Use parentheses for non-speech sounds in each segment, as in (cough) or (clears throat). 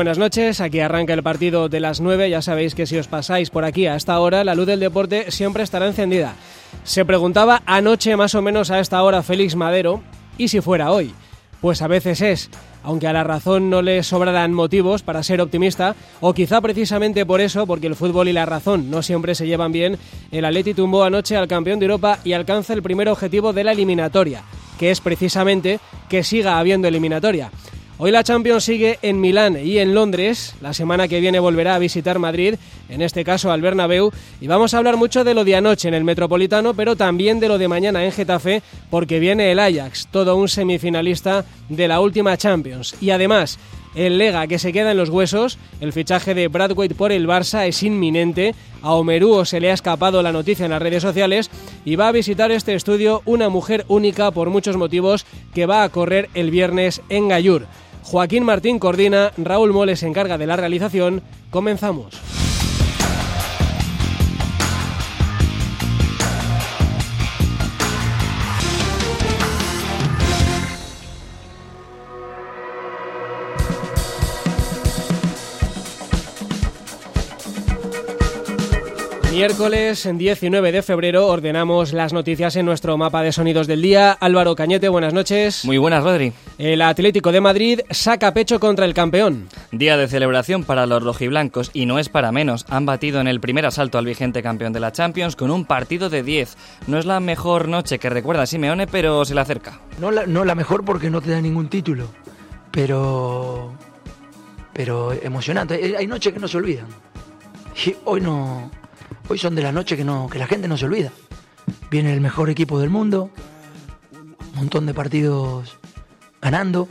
Buenas noches. Aquí arranca el partido de las 9. Ya sabéis que si os pasáis por aquí a esta hora, la luz del deporte siempre estará encendida. Se preguntaba anoche más o menos a esta hora Félix Madero, ¿y si fuera hoy? Pues a veces es, aunque a la razón no le sobrarán motivos para ser optimista, o quizá precisamente por eso, porque el fútbol y la razón no siempre se llevan bien, el Atleti tumbó anoche al campeón de Europa y alcanza el primer objetivo de la eliminatoria, que es precisamente que siga habiendo eliminatoria. Hoy la Champions sigue en Milán y en Londres. La semana que viene volverá a visitar Madrid, en este caso al Bernabéu, y vamos a hablar mucho de lo de anoche en el Metropolitano, pero también de lo de mañana en Getafe, porque viene el Ajax, todo un semifinalista de la última Champions. Y además, el Lega que se queda en los huesos, el fichaje de Bradwaite por el Barça es inminente, a Omerúo se le ha escapado la noticia en las redes sociales y va a visitar este estudio una mujer única por muchos motivos que va a correr el viernes en Gallur. Joaquín Martín coordina, Raúl Moles se encarga de la realización. Comenzamos. Miércoles 19 de febrero ordenamos las noticias en nuestro mapa de sonidos del día. Álvaro Cañete, buenas noches. Muy buenas, Rodri. El Atlético de Madrid saca pecho contra el campeón. Día de celebración para los rojiblancos y no es para menos. Han batido en el primer asalto al vigente campeón de la Champions con un partido de 10. No es la mejor noche que recuerda Simeone, pero se le acerca. No la, no la mejor porque no te da ningún título, pero pero emocionante. Hay- Hay noches que no se olvidan. Y hoy no hoy son de las noches que no que la gente no se olvida. Viene el mejor equipo del mundo, un montón de partidos ganando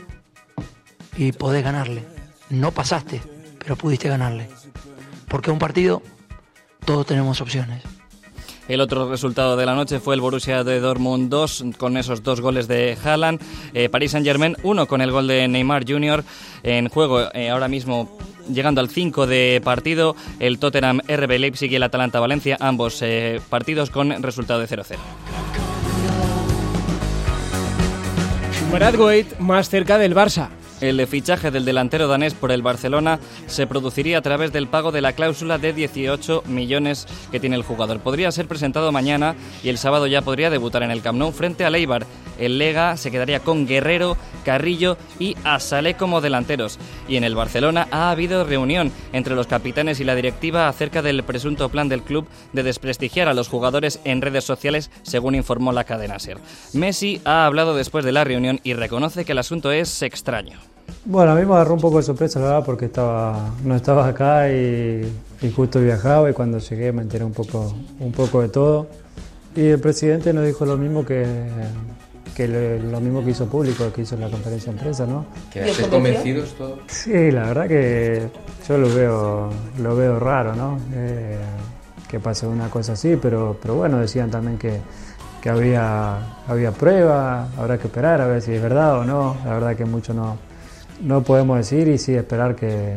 y podés ganarle. No pasaste, pero pudiste ganarle. Porque un partido todos tenemos opciones. El otro resultado de la noche fue el Borussia de Dortmund 2 con esos dos goles de Haaland. Eh, Paris Saint-Germain 1 con el gol de Neymar Jr. En juego eh, ahora mismo llegando al 5 de partido el Tottenham RB Leipzig y el Atalanta Valencia, ambos eh, partidos con resultado de 0-0. Bradwaite más cerca del Barça. El fichaje del delantero danés por el Barcelona se produciría a través del pago de la cláusula de 18 millones que tiene el jugador. Podría ser presentado mañana y el sábado ya podría debutar en el Camp Nou frente a Leibar. El Lega se quedaría con Guerrero, Carrillo y Asalé como delanteros. Y en el Barcelona ha habido reunión entre los capitanes y la directiva acerca del presunto plan del club de desprestigiar a los jugadores en redes sociales, según informó la cadena SER. Messi ha hablado después de la reunión y reconoce que el asunto es extraño. Bueno, a mí me agarró un poco de sorpresa, la verdad, porque estaba, no estaba acá y, y justo viajaba y cuando llegué me enteré un poco, un poco de todo. Y el presidente nos dijo lo mismo que, que le- lo mismo que hizo público, que hizo en la conferencia de prensa, ¿no? ¿Quedaste convencidos todos? Sí, la verdad que yo lo veo, lo veo raro, ¿no? Eh, que pase una cosa así, pero, pero bueno, decían también que, que había, había prueba, habrá que esperar a ver si es verdad o no. La verdad que mucho no, no podemos decir y sí esperar que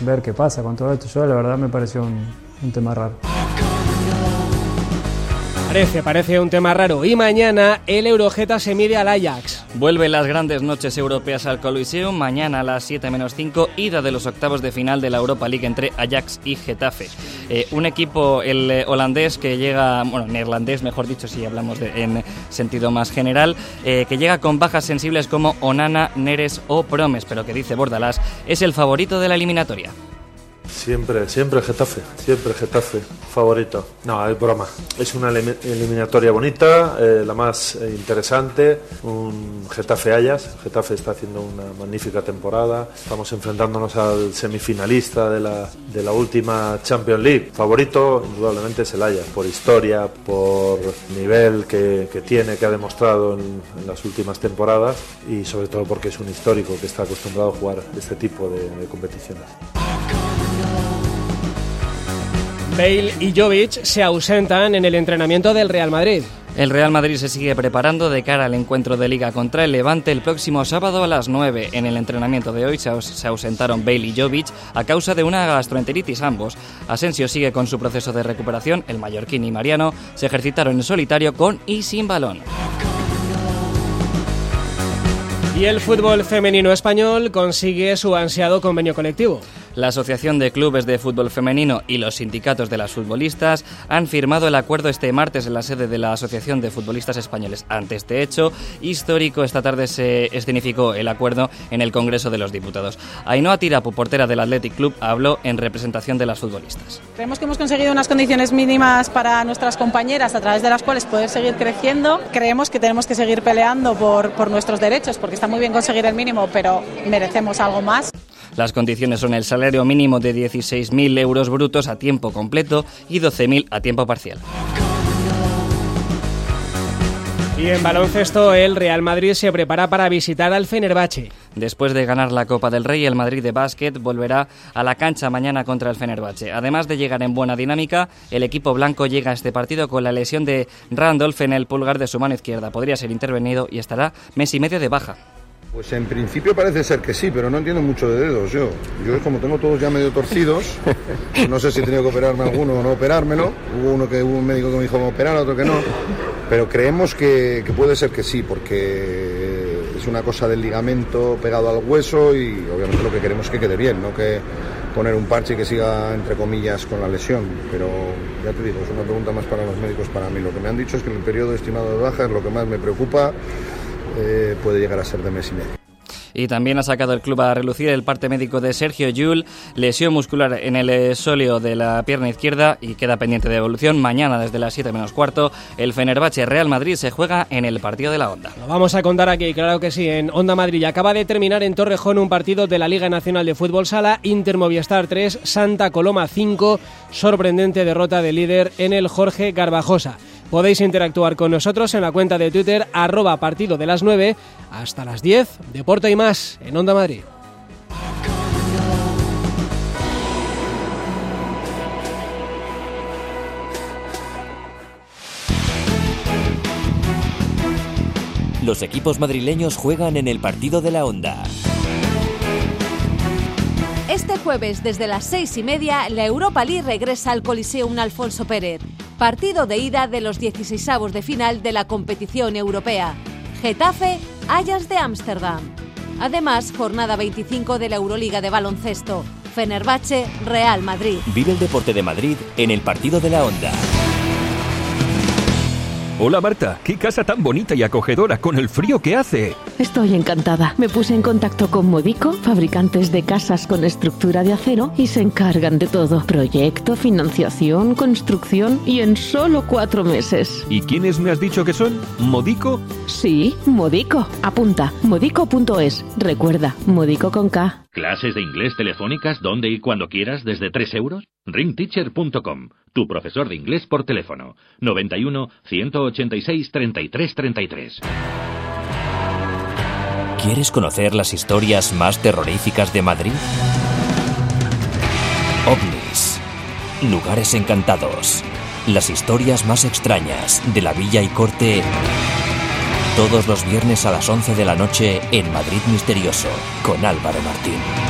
ver qué pasa con todo esto. Yo la verdad me pareció un, tema raro. Parece, parece un tema raro. Y mañana el Eurojeta se mide al Ajax. Vuelven las grandes noches europeas al Coliseum. Mañana a las 7 menos 5, ida de los octavos de final de la Europa League entre Ajax y Getafe. Eh, un equipo, el eh, holandés, que llega, bueno, neerlandés, mejor dicho, si hablamos en sentido más general, eh, que llega con bajas sensibles como Onana, Neres o Promes, pero que dice Bordalás es el favorito de la eliminatoria. Siempre, siempre Getafe, siempre Getafe, favorito. No, es broma. Es una eliminatoria bonita, eh, la más eh, interesante. Un Getafe Ayas. Getafe está haciendo una magnífica temporada. Estamos enfrentándonos al semifinalista de la, última Champions League. Favorito, indudablemente, es el Ayas, por historia, por nivel que, tiene, que ha demostrado en, las últimas temporadas y sobre todo porque es un histórico que está acostumbrado a jugar este tipo de competiciones. Bale y Jovic se ausentan en el entrenamiento del Real Madrid. El Real Madrid se sigue preparando de cara al encuentro de liga contra el Levante el próximo sábado a las 9. En el entrenamiento de hoy se ausentaron Bale y Jovic a causa de una gastroenteritis ambos. Asensio sigue con su proceso de recuperación, el mallorquín y Mariano se ejercitaron en solitario con y sin balón. Y el fútbol femenino español consigue su ansiado convenio colectivo. La Asociación de Clubes de Fútbol Femenino y los sindicatos de las futbolistas han firmado el acuerdo este martes en la sede de la Asociación de Futbolistas Españoles. Ante este hecho histórico, esta tarde se escenificó el acuerdo en el Congreso de los Diputados. Ainhoa Tirapu, portera del Athletic Club, habló en representación de las futbolistas. Creemos que hemos conseguido unas condiciones mínimas para nuestras compañeras a través de las cuales poder seguir creciendo. Creemos que tenemos que seguir peleando por, por nuestros derechos porque está muy bien conseguir el mínimo, pero merecemos algo más. Las condiciones son el salario mínimo de 16.000 euros brutos a tiempo completo y 12.000 a tiempo parcial. Y en baloncesto, el Real Madrid se prepara para visitar al Fenerbahce. Después de ganar la Copa del Rey, el Madrid de básquet volverá a la cancha mañana contra el Fenerbahce. Además de llegar en buena dinámica, el equipo blanco llega a este partido con la lesión de Randolph en el pulgar de su mano izquierda. Podría ser intervenido y estará mes y medio de baja. Pues en principio parece ser que sí, pero no entiendo mucho de dedos yo. Yo es como tengo todos ya medio torcidos, (laughs) no sé si he tenido que operarme alguno o no operármelo. Hubo uno que hubo un médico que me dijo operar, otro que no. Pero creemos que, puede ser que sí, porque es una cosa del ligamento pegado al hueso y obviamente lo que queremos es que quede bien, no que poner un parche y que siga entre comillas con la lesión. Pero ya te digo, es una pregunta más para los médicos para mí. Lo que me han dicho es que el periodo estimado de baja es lo que más me preocupa eh, puede llegar a ser de mes y medio. Y también ha sacado el club a relucir el parte médico de Sergio Yul, lesión muscular en el sóleo de la pierna izquierda y queda pendiente de evolución. Mañana desde las 7 menos cuarto, el Fenerbahce Real Madrid se juega en el partido de la Onda. Lo vamos a contar aquí, claro que sí, en Onda Madrid. Acaba de terminar en Torrejón un partido de la Liga Nacional de Fútbol Sala, Inter Movistar 3, Santa Coloma 5, sorprendente derrota de líder en el Jorge Garbajosa. Podéis interactuar con nosotros en la cuenta de Twitter arroba partido de las 9 hasta las 10, Deporte y más en Onda Madrid. Los equipos madrileños juegan en el partido de la Onda. Este jueves, desde las seis y media, la Europa League regresa al Coliseum Alfonso Pérez partido de ida de los 16 de final de la competición europea. Getafe, Ayas de Ámsterdam. Además, jornada 25 de la Euroliga de baloncesto. Fenerbahce, Real Madrid. Vive el deporte de Madrid en el partido de la onda. Hola Marta, qué casa tan bonita y acogedora con el frío que hace. Estoy encantada. Me puse en contacto con Modico, fabricantes de casas con estructura de acero, y se encargan de todo. Proyecto, financiación, construcción y en solo cuatro meses. ¿Y quiénes me has dicho que son? ¿Modico? Sí, Modico. Apunta, modico.es. Recuerda, Modico con K. ¿Clases de inglés telefónicas donde y cuando quieras desde 3 euros? ringteacher.com, tu profesor de inglés por teléfono. 91 186 33 33. ¿Quieres conocer las historias más terroríficas de Madrid? OVNIs. Lugares encantados. Las historias más extrañas de la villa y corte todos los viernes a las 11 de la noche en Madrid Misterioso con Álvaro Martín.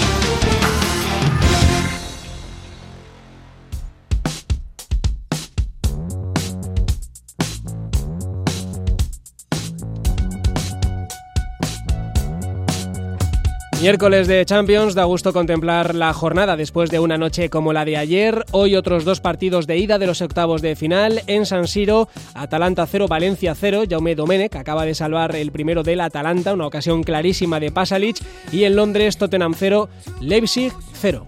Miércoles de Champions, da gusto contemplar la jornada después de una noche como la de ayer. Hoy otros dos partidos de ida de los octavos de final en San Siro, Atalanta 0, Valencia 0. Jaume Domenech acaba de salvar el primero del Atalanta, una ocasión clarísima de Pasalic. Y en Londres, Tottenham 0, Leipzig 0.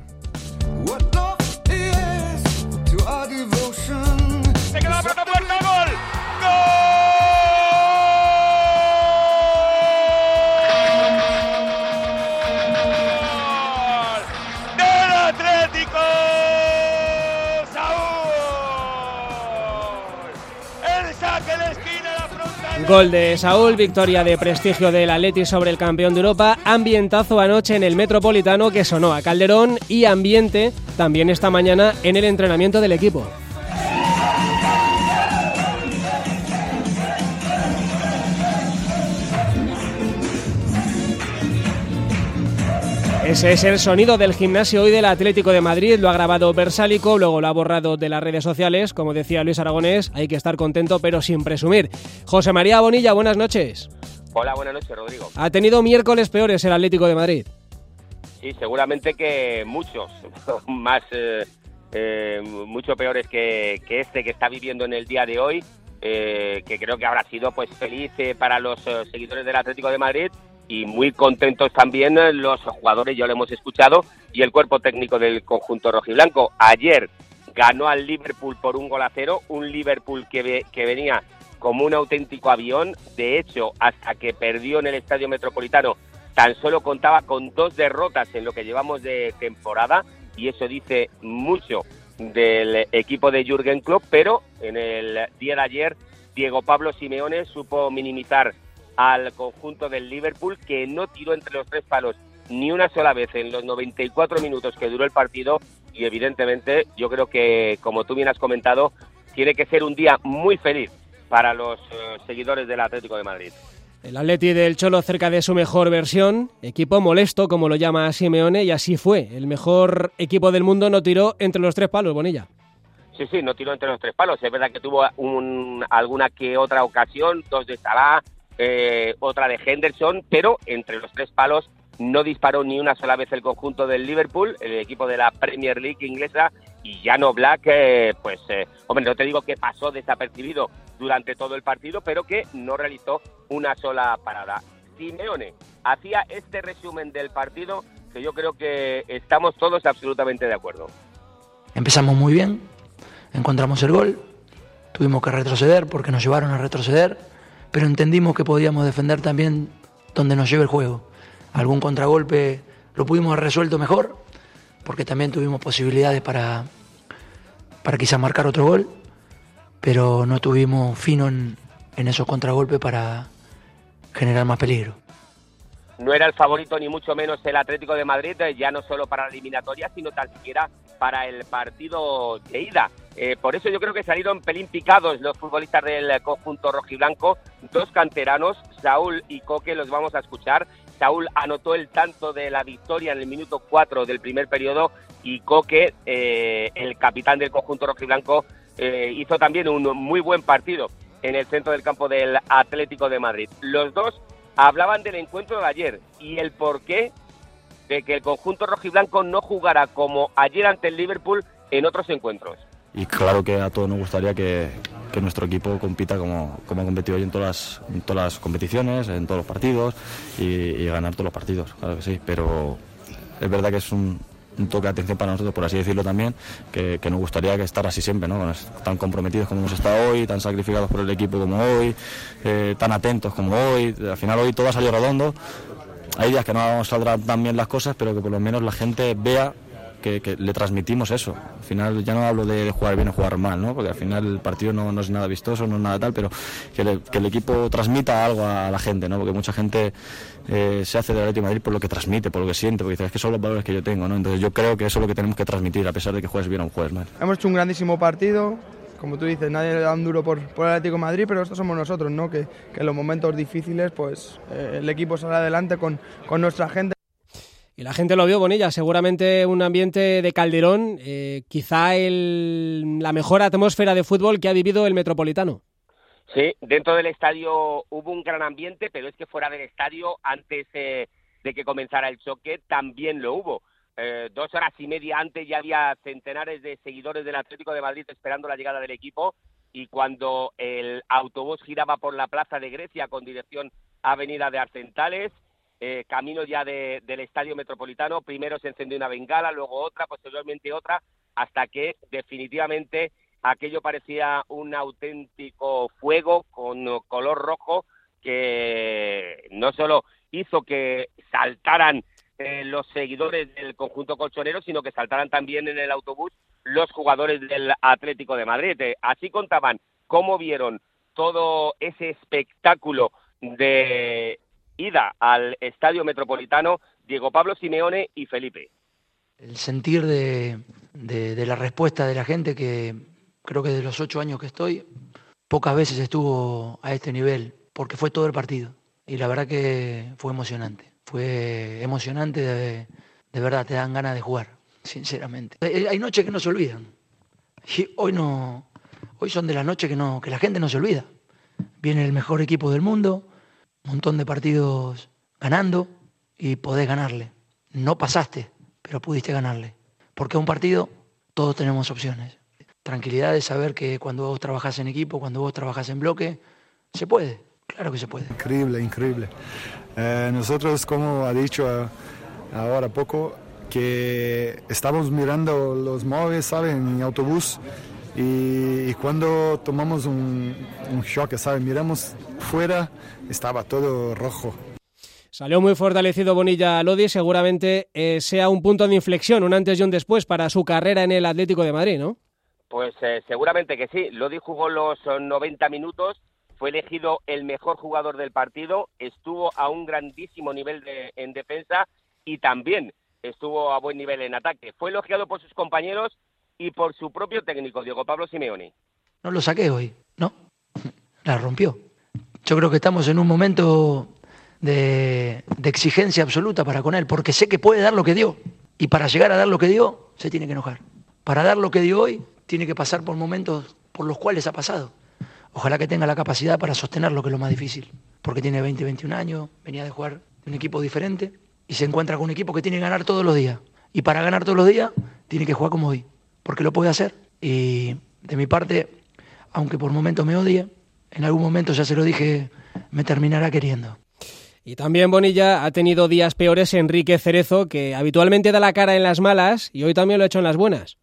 Gol de Saúl, victoria de prestigio del Atleti sobre el campeón de Europa, ambientazo anoche en el Metropolitano que sonó a Calderón y ambiente también esta mañana en el entrenamiento del equipo. Ese es el sonido del gimnasio hoy del Atlético de Madrid. Lo ha grabado Versálico, luego lo ha borrado de las redes sociales. Como decía Luis Aragonés, hay que estar contento pero sin presumir. José María Bonilla, buenas noches. Hola, buenas noches, Rodrigo. Ha tenido miércoles peores el Atlético de Madrid. Sí, seguramente que muchos, (laughs) más, eh, eh, mucho peores que, este que está viviendo en el día de hoy, eh, que creo que habrá sido pues feliz para los seguidores del Atlético de Madrid y muy contentos también los jugadores, ya lo hemos escuchado, y el cuerpo técnico del conjunto rojiblanco. Ayer ganó al Liverpool por un gol a cero, un Liverpool que, que venía como un auténtico avión. De hecho, hasta que perdió en el Estadio Metropolitano, tan solo contaba con dos derrotas en lo que llevamos de temporada, y eso dice mucho del equipo de Jürgen Klopp, pero en el día de ayer Diego Pablo Simeone supo minimizar al conjunto del Liverpool que no tiró entre los tres palos ni una sola vez en los 94 minutos que duró el partido y evidentemente yo creo que como tú bien has comentado tiene que ser un día muy feliz para los eh, seguidores del Atlético de Madrid. El Atleti del Cholo cerca de su mejor versión, equipo molesto como lo llama Simeone y así fue. El mejor equipo del mundo no tiró entre los tres palos, Bonilla. Sí, sí, no tiró entre los tres palos. Es verdad que tuvo un, alguna que otra ocasión, dos de Salah, eh, otra de Henderson, pero entre los tres palos no disparó ni una sola vez el conjunto del Liverpool, el equipo de la Premier League inglesa, y Jano Black, eh, pues, eh, hombre, no te digo que pasó desapercibido durante todo el partido, pero que no realizó una sola parada. Simeone hacía este resumen del partido que yo creo que estamos todos absolutamente de acuerdo. Empezamos muy bien, encontramos el gol, tuvimos que retroceder porque nos llevaron a retroceder pero entendimos que podíamos defender también donde nos lleve el juego. Algún contragolpe lo pudimos haber resuelto mejor, porque también tuvimos posibilidades para, para quizás marcar otro gol, pero no tuvimos fino en, en esos contragolpes para generar más peligro. No era el favorito ni mucho menos el Atlético de Madrid, ya no solo para la eliminatoria, sino tan siquiera para el partido de ida. Eh, por eso yo creo que salieron pelín picados los futbolistas del conjunto rojiblanco, dos canteranos, Saúl y Coque, los vamos a escuchar. Saúl anotó el tanto de la victoria en el minuto 4 del primer periodo y Coque, eh, el capitán del conjunto rojiblanco, eh, hizo también un muy buen partido en el centro del campo del Atlético de Madrid. Los dos hablaban del encuentro de ayer y el porqué de que el conjunto rojiblanco no jugara como ayer ante el Liverpool en otros encuentros y claro que a todos nos gustaría que, nuestro equipo compita como, como, ha competido hoy en todas, las, competiciones, en todos los partidos y, ganar todos los partidos, claro que sí, pero es verdad que es un, un toque de atención para nosotros, por así decirlo también, que, que, nos gustaría que estar así siempre, ¿no? tan comprometidos como hemos estado hoy, tan sacrificados por el equipo como hoy, eh, tan atentos como hoy, al final hoy todo ha salido redondo, hay días que no saldrán tan bien las cosas, pero que por lo menos la gente vea que, le transmitimos eso. Al final ya no hablo de jugar bien o jugar mal, ¿no? porque al final el partido no, no es nada vistoso, no es nada tal, pero que, el equipo transmita algo a la gente, ¿no? porque mucha gente eh, se hace de Atlético Madrid por lo que transmite, por lo que siente, porque dice, es que son los valores que yo tengo. ¿no? Entonces yo creo que eso es lo que tenemos que transmitir, a pesar de que juegues bien o juegues mal. Hemos hecho un grandísimo partido, como tú dices, nadie le da un duro por, por Atlético de Madrid, pero estos somos nosotros, ¿no? Que, que en los momentos difíciles, pues eh, el equipo sale adelante con, con nuestra gente. Y la gente lo vio, Bonilla, seguramente un ambiente de Calderón, eh, quizá el, la mejor atmósfera de fútbol que ha vivido el Metropolitano. Sí, dentro del estadio hubo un gran ambiente, pero es que fuera del estadio, antes eh, de que comenzara el choque, también lo hubo. Eh, dos horas y media antes ya había centenares de seguidores del Atlético de Madrid esperando la llegada del equipo y cuando el autobús giraba por la Plaza de Grecia con dirección Avenida de Arcentales, eh, camino ya del Estadio Metropolitano, primero se encendió una bengala, luego otra, posteriormente otra, hasta que definitivamente aquello parecía un auténtico fuego con color rojo que no solo hizo que saltaran eh, los seguidores del conjunto colchonero, sino que saltaran también en el autobús los jugadores del Atlético de Madrid. Eh, así contaban cómo vieron todo ese espectáculo de ida al Estadio Metropolitano Diego Pablo Simeone y Felipe. El sentir de, la respuesta de la gente que creo que de los ocho años que estoy, pocas veces estuvo a este nivel, porque fue todo el partido. Y la verdad que fue emocionante. Fue emocionante, de, verdad, te dan ganas de jugar, sinceramente. Hay noches que no se olvidan. Hoy no, hoy son de las noches que, no, que la gente no se olvida. Viene el mejor equipo del mundo, montón de partidos ganando y podés ganarle. No pasaste, pero pudiste ganarle. Porque un partido todos tenemos opciones tranquilidad de saber que cuando vos trabajás en equipo, cuando vos trabajás en bloque, se puede, claro que se puede. Increíble, increíble. Eh, nosotros, como ha dicho eh, ahora poco, que estamos mirando los móviles, ¿saben? En autobús y, cuando tomamos un, un shock, ¿saben? Miramos fuera, estaba todo rojo. Salió muy fortalecido Bonilla Lodi, seguramente eh, sea un punto de inflexión, un antes y un después para su carrera en el Atlético de Madrid, ¿no? Pues eh, seguramente que sí. Lodi jugó los 90 minutos, fue elegido el mejor jugador del partido, estuvo a un grandísimo nivel en defensa y también estuvo a buen nivel en ataque. Fue elogiado por sus compañeros y por su propio técnico, Diego Pablo Simeoni. No lo saqué hoy, ¿no? (laughs) La rompió. Yo creo que estamos en un momento de, de exigencia absoluta para con él, porque sé que puede dar lo que dio. Y para llegar a dar lo que dio, se tiene que enojar. Para dar lo que dio hoy, tiene que pasar por momentos por los cuales ha pasado. Ojalá que tenga la capacidad para sostener lo que es lo más difícil, porque tiene 20, 21 años, venía de jugar un equipo diferente y se encuentra con un equipo que tiene que ganar todos los días. Y para ganar todos los días tiene que jugar como hoy, porque lo puede hacer. Y de mi parte, aunque por momentos me odie, en algún momento ya se lo dije, me terminará queriendo. Y también Bonilla ha tenido días peores Enrique Cerezo, que habitualmente da la cara en las malas y hoy también lo ha hecho en las buenas.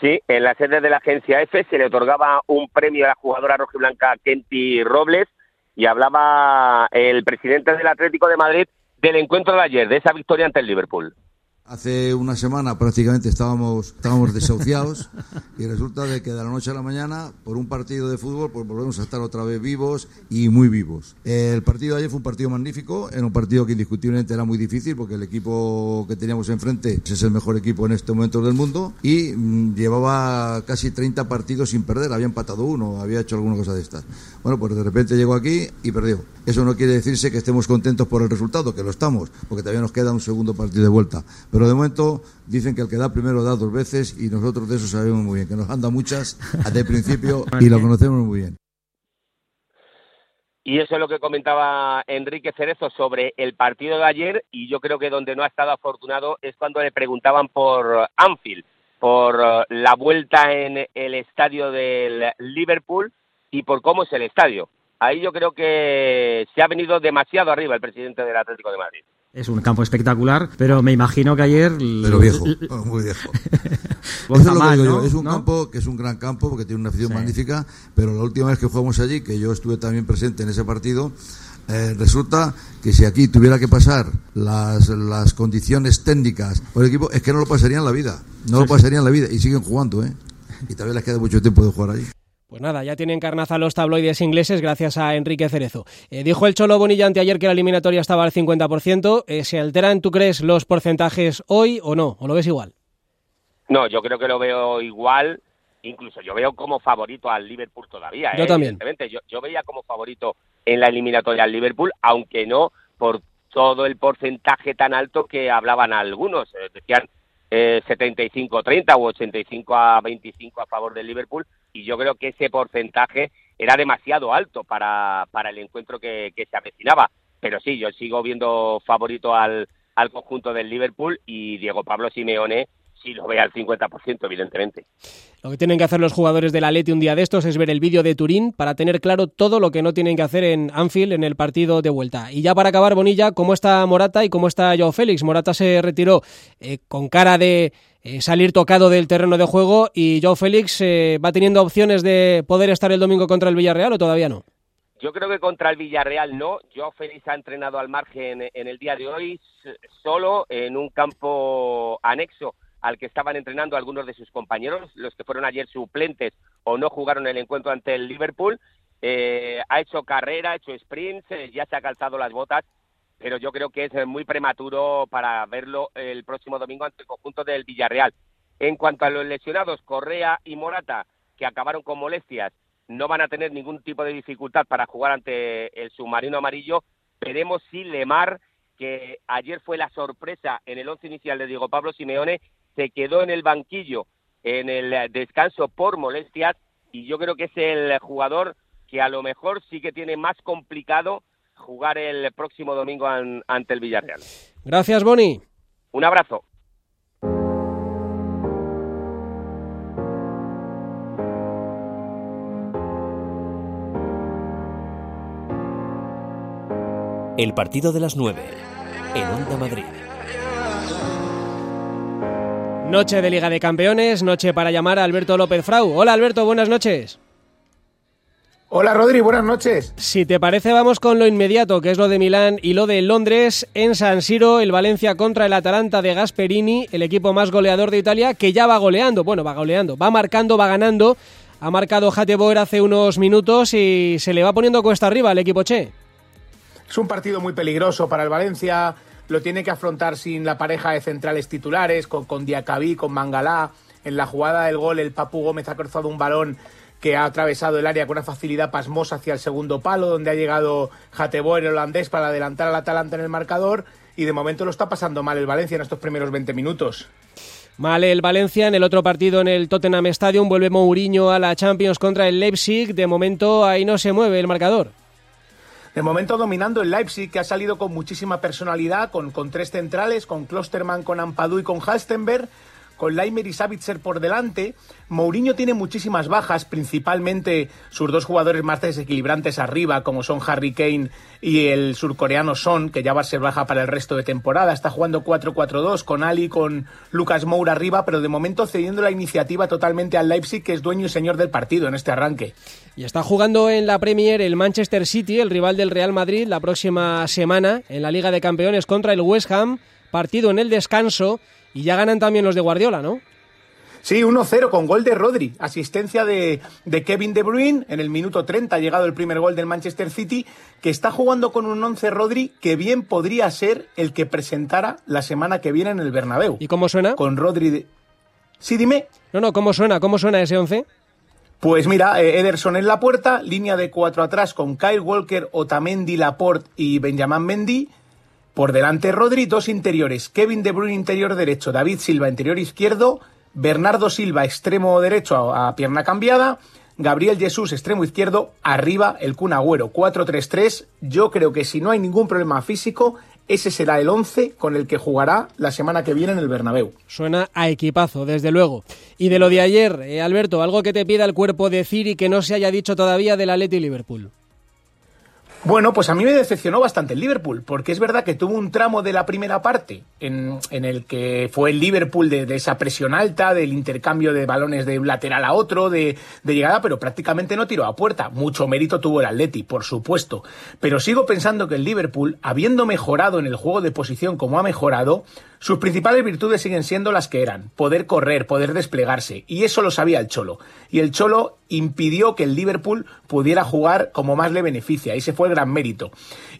Sí, en la sede de la agencia F se le otorgaba un premio a la jugadora rojiblanca Kenty Robles y hablaba el presidente del Atlético de Madrid del encuentro de ayer, de esa victoria ante el Liverpool. Hace una semana prácticamente estábamos, estábamos desahuciados y resulta de que de la noche a la mañana, por un partido de fútbol, pues volvemos a estar otra vez vivos y muy vivos. El partido de ayer fue un partido magnífico, era un partido que indiscutiblemente era muy difícil porque el equipo que teníamos enfrente es el mejor equipo en este momento del mundo y mm, llevaba casi 30 partidos sin perder, había empatado uno, había hecho alguna cosa de estas. Bueno, pues de repente llegó aquí y perdió. Eso no quiere decirse que estemos contentos por el resultado, que lo estamos, porque todavía nos queda un segundo partido de vuelta pero de momento dicen que el que da primero da dos veces y nosotros de eso sabemos muy bien, que nos anda muchas desde el principio (laughs) y lo conocemos muy bien. Y eso es lo que comentaba Enrique Cerezo sobre el partido de ayer y yo creo que donde no ha estado afortunado es cuando le preguntaban por Anfield, por la vuelta en el estadio del Liverpool y por cómo es el estadio. Ahí yo creo que se ha venido demasiado arriba el presidente del Atlético de Madrid. Es un campo espectacular, pero me imagino que ayer... Pero viejo, (laughs) muy viejo. (laughs) Eso es lo que digo yo. Es un campo que es un gran campo porque tiene una afición magnífica, pero la última vez que jugamos allí, que yo estuve también presente en ese partido, eh, resulta que si aquí tuviera que pasar las, las condiciones técnicas por el equipo, es que no lo pasarían la vida. No lo pasarían la vida y siguen jugando, ¿eh? Y todavía les queda mucho tiempo de jugar allí. Pues nada, ya tienen carnaza los tabloides ingleses gracias a Enrique Cerezo. Eh, dijo el Cholo Bonilla anteayer que la eliminatoria estaba al 50%. Eh, ¿Se alteran, tú crees, los porcentajes hoy o no? ¿O lo ves igual? No, yo creo que lo veo igual. Incluso yo veo como favorito al Liverpool todavía. Yo ¿eh? también. Yo, yo veía como favorito en la eliminatoria al Liverpool, aunque no por todo el porcentaje tan alto que hablaban algunos. decían eh, 75-30 o 85 a 25 a favor del Liverpool y yo creo que ese porcentaje era demasiado alto para, para el encuentro que, se avecinaba. pero sí, yo sigo viendo favorito al, al conjunto del Liverpool y Diego Pablo Simeone sí lo ve al 50%, evidentemente. Lo que tienen que hacer los jugadores del Atleti un día de estos es ver el vídeo de Turín para tener claro todo lo que no tienen que hacer en Anfield en el partido de vuelta. Y ya para acabar, Bonilla, ¿cómo está Morata y cómo está Joao Félix? Morata se retiró eh, con cara de eh, salir tocado del terreno de juego y Joao Félix eh, va teniendo opciones de poder estar el domingo contra el Villarreal o todavía no. Yo creo que contra el Villarreal no. Joao Félix ha entrenado al margen en el día de hoy solo en un campo anexo al que estaban entrenando algunos de sus compañeros, los que fueron ayer suplentes o no jugaron el encuentro ante el Liverpool. Eh, ha hecho carrera, ha hecho sprints, eh, ya se ha calzado las botas, pero yo creo que es muy prematuro para verlo el próximo domingo ante el conjunto del Villarreal. En cuanto a los lesionados, Correa y Morata, que acabaron con molestias, no van a tener ningún tipo de dificultad para jugar ante el submarino amarillo. Veremos si Lemar, que ayer fue la sorpresa en el once inicial de Diego Pablo Simeone, se quedó en el banquillo en el descanso por molestias y yo creo que es el jugador que a lo mejor sí que tiene más complicado jugar el próximo domingo ante el Villarreal. Gracias, Boni. Un abrazo. El partido de las nueve en Onda Madrid. Noche de Liga de Campeones, noche para llamar a Alberto López Frau. Hola Alberto, buenas noches. Hola Rodri, buenas noches. Si te parece, vamos con lo inmediato, que es lo de Milán y lo de Londres. En San Siro, el Valencia contra el Atalanta de Gasperini, el equipo más goleador de Italia, que ya va goleando. Bueno, va goleando, va marcando, va ganando. Ha marcado Jateboer hace unos minutos y se le va poniendo cuesta arriba al equipo Che. Es un partido muy peligroso para el Valencia lo tiene que afrontar sin la pareja de centrales titulares, con, con Diacabí, con Mangalá. En la jugada del gol, el Papu Gómez ha cruzado un balón que ha atravesado el área con una facilidad pasmosa hacia el segundo palo, donde ha llegado Jateboer, el holandés, para adelantar al Atalanta en el marcador. Y de momento lo está pasando mal el Valencia en estos primeros 20 minutos. Mal el Valencia en el otro partido en el Tottenham Stadium. Vuelve Mourinho a la Champions contra el Leipzig. De momento ahí no se mueve el marcador. De momento dominando el Leipzig, que ha salido con muchísima personalidad, con, con tres centrales, con Klosterman, con Ampadu y con Halstenberg con Leimer y Savitzer por delante. Mourinho tiene muchísimas bajas, principalmente sus dos jugadores más desequilibrantes arriba, como son Harry Kane y el surcoreano Son, que ya va a ser baja para el resto de temporada. Está jugando 4-4-2 con Ali, con Lucas Moura arriba, pero de momento cediendo la iniciativa totalmente al Leipzig, que es dueño y señor del partido en este arranque. Y está jugando en la Premier el Manchester City, el rival del Real Madrid, la próxima semana en la Liga de Campeones contra el West Ham. Partido en el descanso y ya ganan también los de Guardiola, ¿no? Sí, 1-0 con gol de Rodri, asistencia de, Kevin De Bruyne, en el minuto 30 ha llegado el primer gol del Manchester City, que está jugando con un 11 Rodri que bien podría ser el que presentara la semana que viene en el Bernabéu. ¿Y cómo suena? Con Rodri de... Sí, dime. No, no, ¿cómo suena? ¿Cómo suena ese 11? Pues mira, eh, Ederson en la puerta, línea de cuatro atrás con Kyle Walker, Otamendi, Laporte y Benjamin Mendy, por delante Rodri, dos interiores. Kevin De Bruyne interior derecho, David Silva interior izquierdo, Bernardo Silva extremo derecho a, pierna cambiada, Gabriel Jesús extremo izquierdo, arriba el Kun Agüero 4-3-3. Yo creo que si no hay ningún problema físico, ese será el 11 con el que jugará la semana que viene en el Bernabéu. Suena a equipazo, desde luego. Y de lo de ayer, eh, Alberto, algo que te pida el cuerpo decir y que no se haya dicho todavía del Atleti Liverpool. Bueno, pues a mí me decepcionó bastante el Liverpool, porque es verdad que tuvo un tramo de la primera parte en, el que fue el Liverpool de, esa presión alta, del intercambio de balones de un lateral a otro, de, de, llegada, pero prácticamente no tiró a puerta. Mucho mérito tuvo el Atleti, por supuesto. Pero sigo pensando que el Liverpool, habiendo mejorado en el juego de posición como ha mejorado, sus principales virtudes siguen siendo las que eran, poder correr, poder desplegarse, y eso lo sabía el Cholo. Y el Cholo impidió que el Liverpool pudiera jugar como más le beneficia, y ese fue el gran mérito.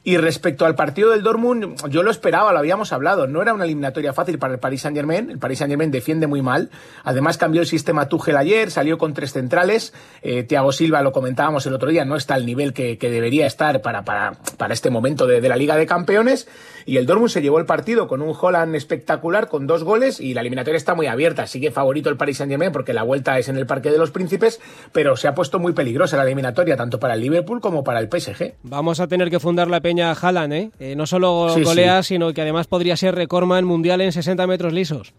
Y respecto al partido del Dortmund, yo lo esperaba, lo habíamos hablado, no era una eliminatoria fácil para el Paris Saint-Germain, el Paris Saint-Germain defiende muy mal, además cambió el sistema Tuchel ayer, salió con tres centrales, eh, Thiago Silva, lo comentábamos el otro día, no está al nivel que, debería estar para, para, para este momento de, de la Liga de Campeones, y el Dortmund se llevó el partido con un Holland espectacular, con dos goles, y la eliminatoria está muy abierta. Sigue favorito el Paris Saint-Germain porque la vuelta es en el Parque de los Príncipes, pero se ha puesto muy peligrosa la eliminatoria, tanto para el Liverpool como para el PSG. Vamos a tener que fundar la peña Haaland, ¿eh? eh no solo Sí, golea, sino que además podría ser recordman mundial en 60 metros lisos.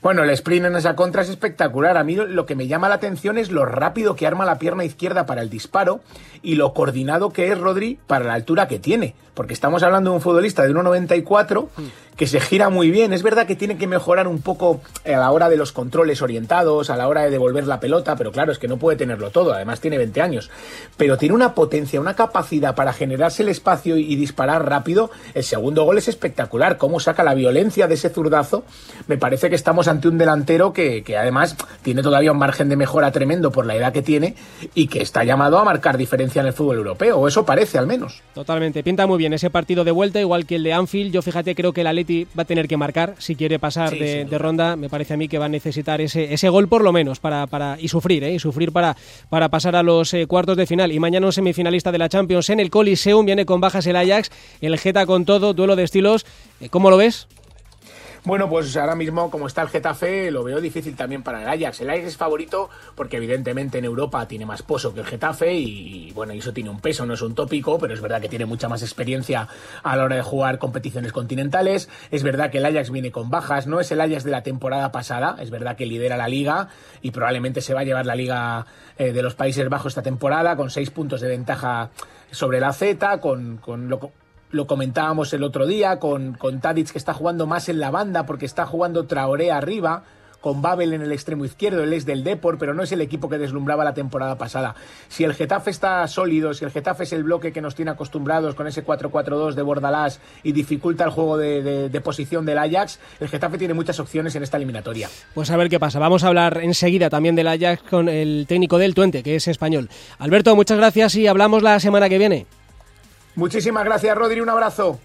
Bueno, el sprint en esa contra es espectacular. A mí lo- lo que me llama la atención es lo rápido que arma la pierna izquierda para el disparo y lo coordinado que es Rodri para la altura que tiene. Porque estamos hablando de un futbolista de 1,94 que se gira muy bien. Es verdad que tiene que mejorar un poco a la hora de los controles orientados, a la hora de devolver la pelota, pero claro, es que no puede tenerlo todo. Además tiene 20 años. Pero tiene una potencia, una capacidad para generarse el espacio y disparar rápido. El segundo gol es espectacular. Cómo saca la violencia de ese zurdazo. Me parece que estamos ante un delantero que, que además tiene todavía un margen de mejora tremendo por la edad que tiene y que está llamado a marcar diferencia en el fútbol europeo. O eso parece al menos. Totalmente, pinta muy bien ese partido de vuelta, igual que el de Anfield. Yo fíjate, creo que el Va a tener que marcar si quiere pasar Sí, de, ronda. Me parece a mí que va a necesitar ese, ese gol por lo menos para, para y sufrir, ¿eh? y sufrir para, para pasar a los eh, cuartos de final. Y mañana un semifinalista de la Champions en el Coliseum, viene con bajas el Ajax, el Geta con todo, duelo de estilos. Eh, ¿Cómo lo ves? Bueno, pues ahora mismo, como está el Getafe, lo veo difícil también para el Ajax. El Ajax es favorito porque, evidentemente, en Europa tiene más pozo que el Getafe y, bueno, eso tiene un peso, no es un tópico, pero es verdad que tiene mucha más experiencia a la hora de jugar competiciones continentales. Es verdad que el Ajax viene con bajas, no es el Ajax de la temporada pasada, es verdad que lidera la liga y probablemente se va a llevar la liga eh, de los Países Bajos esta temporada con seis puntos de ventaja sobre la Z, con, con lo, lo comentábamos el otro día con, con Tadic que está jugando más en la banda porque está jugando Traoré arriba, con Babel en el extremo izquierdo, él es del Depor, pero no es el equipo que deslumbraba la temporada pasada. Si el Getafe está sólido, si el Getafe es el bloque que nos tiene acostumbrados con ese 4-4-2 de Bordalás y dificulta el juego de, de- de posición del Ajax, el Getafe tiene muchas opciones en esta eliminatoria. Pues a ver qué pasa. Vamos a hablar enseguida también del Ajax con el técnico del Tuente, que es español. Alberto, muchas gracias y hablamos la semana que viene. Muchísimas gracias, Rodri, un abrazo.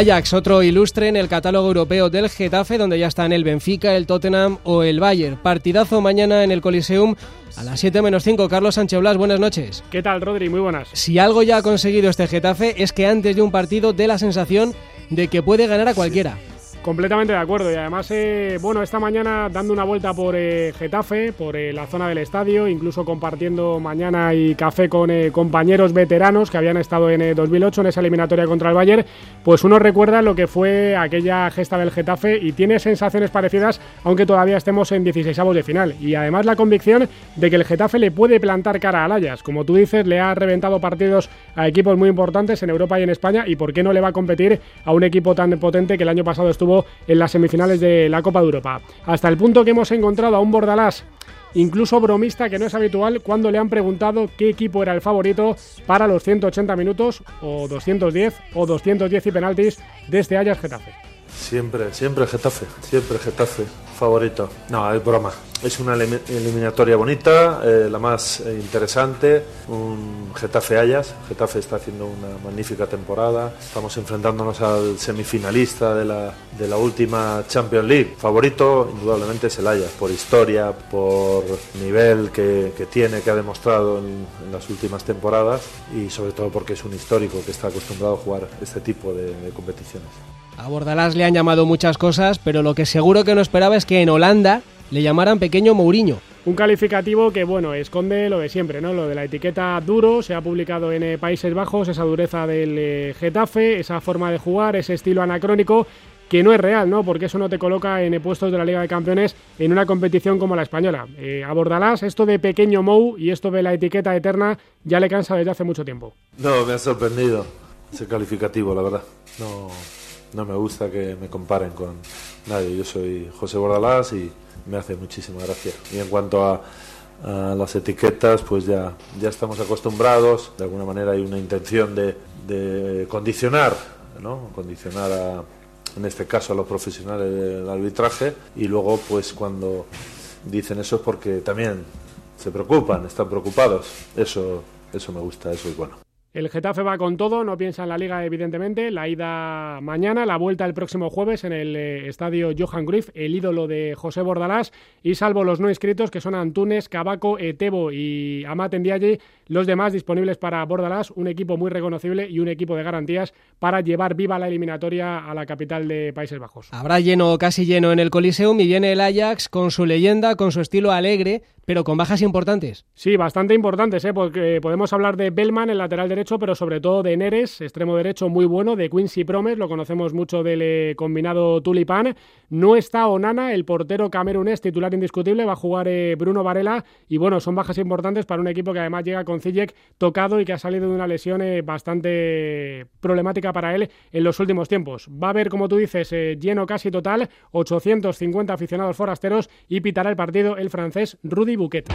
Ajax, otro ilustre en el catálogo europeo del Getafe, donde ya están el Benfica, el Tottenham o el Bayern. Partidazo mañana en el Coliseum a las 7 menos 5. Carlos Sánchez Blas, buenas noches. ¿Qué tal, Rodri? Muy buenas. Si algo ya ha conseguido este Getafe es que antes de un partido dé la sensación de que puede ganar a cualquiera. Completamente de acuerdo y además, eh, bueno, esta mañana dando una vuelta por eh, Getafe, por eh, la zona del estadio, incluso compartiendo mañana y café con eh, compañeros veteranos que habían estado en eh, 2008 en esa eliminatoria contra el Bayern, pues uno recuerda lo que fue aquella gesta del Getafe y tiene sensaciones parecidas, aunque todavía estemos en 16 de final. Y además la convicción de que el Getafe le puede plantar cara al Ajax. Como tú dices, le ha reventado partidos a equipos muy importantes en Europa y en España y por qué no le va a competir a un equipo tan potente que el año pasado estuvo en las semifinales de la Copa de Europa. Hasta el punto que hemos encontrado a un Bordalás incluso bromista que no es habitual cuando le han preguntado qué equipo era el favorito para los 180 minutos o 210 o 210 y penaltis de este Getafe. Siempre, siempre Getafe, siempre Getafe, favorito. No, es broma. Es una elimi- eliminatoria bonita, eh, la más eh, interesante, un Getafe Ayas. Getafe está haciendo una magnífica temporada. Estamos enfrentándonos al semifinalista de la, de la última Champions League. Favorito, indudablemente, es el Ayas, por historia, por nivel que, que tiene, que ha demostrado en, en las últimas temporadas y sobre todo porque es un histórico que está acostumbrado a jugar este tipo de- de competiciones. A Bordalás le han llamado muchas cosas, pero lo que seguro que no esperaba es que en Holanda le llamaran pequeño Mourinho. Un calificativo que, bueno, esconde lo de siempre, ¿no? Lo de la etiqueta duro, se ha publicado en eh, Países Bajos, esa dureza del eh, Getafe, esa forma de jugar, ese estilo anacrónico, que no es real, ¿no? Porque eso no te coloca en eh, puestos de la Liga de Campeones en una competición como la española. Eh, a Bordalás, esto de pequeño Mou y esto de la etiqueta eterna ya le cansa desde hace mucho tiempo. No, me ha sorprendido ese calificativo, la verdad. No, no me gusta que me comparen con nadie. Yo soy José Bordalás y me hace muchísima gracia. Y en cuanto a, las etiquetas, pues ya, ya estamos acostumbrados. De alguna manera hay una intención de, de condicionar, ¿no? Condicionar a, en este caso a los profesionales del arbitraje y luego pues cuando dicen eso es porque también se preocupan, están preocupados. Eso, eso me gusta, eso es bueno. El Getafe va con todo, no piensa en la liga evidentemente, la ida mañana, la vuelta el próximo jueves en el eh, estadio Johan Cruyff, el ídolo de José Bordalás. Y salvo los no inscritos que son Antunes, Cabaco, Etebo y Amat Ndiaye, los demás disponibles para Bordalás, un equipo muy reconocible y un equipo de garantías para llevar viva la eliminatoria a la capital de Países Bajos. Habrá lleno, casi lleno en el Coliseum y viene el Ajax con su leyenda, con su estilo alegre, pero con bajas importantes. Sí, bastante importantes, ¿eh? porque podemos hablar de Bellman, el lateral derecho, pero sobre todo de Neres, extremo derecho muy bueno, de Quincy Promes, lo conocemos mucho del eh, combinado Tulipán. No está Onana, el portero camerunés, titular indiscutible, va a jugar eh, Bruno Varela, y bueno, son bajas importantes para un equipo que además llega con Tocado y que ha salido de una lesión eh, bastante problemática para él en los últimos tiempos. Va a haber, como tú dices, lleno casi total, 850 aficionados forasteros y pitará el partido el francés Rudy Buquet.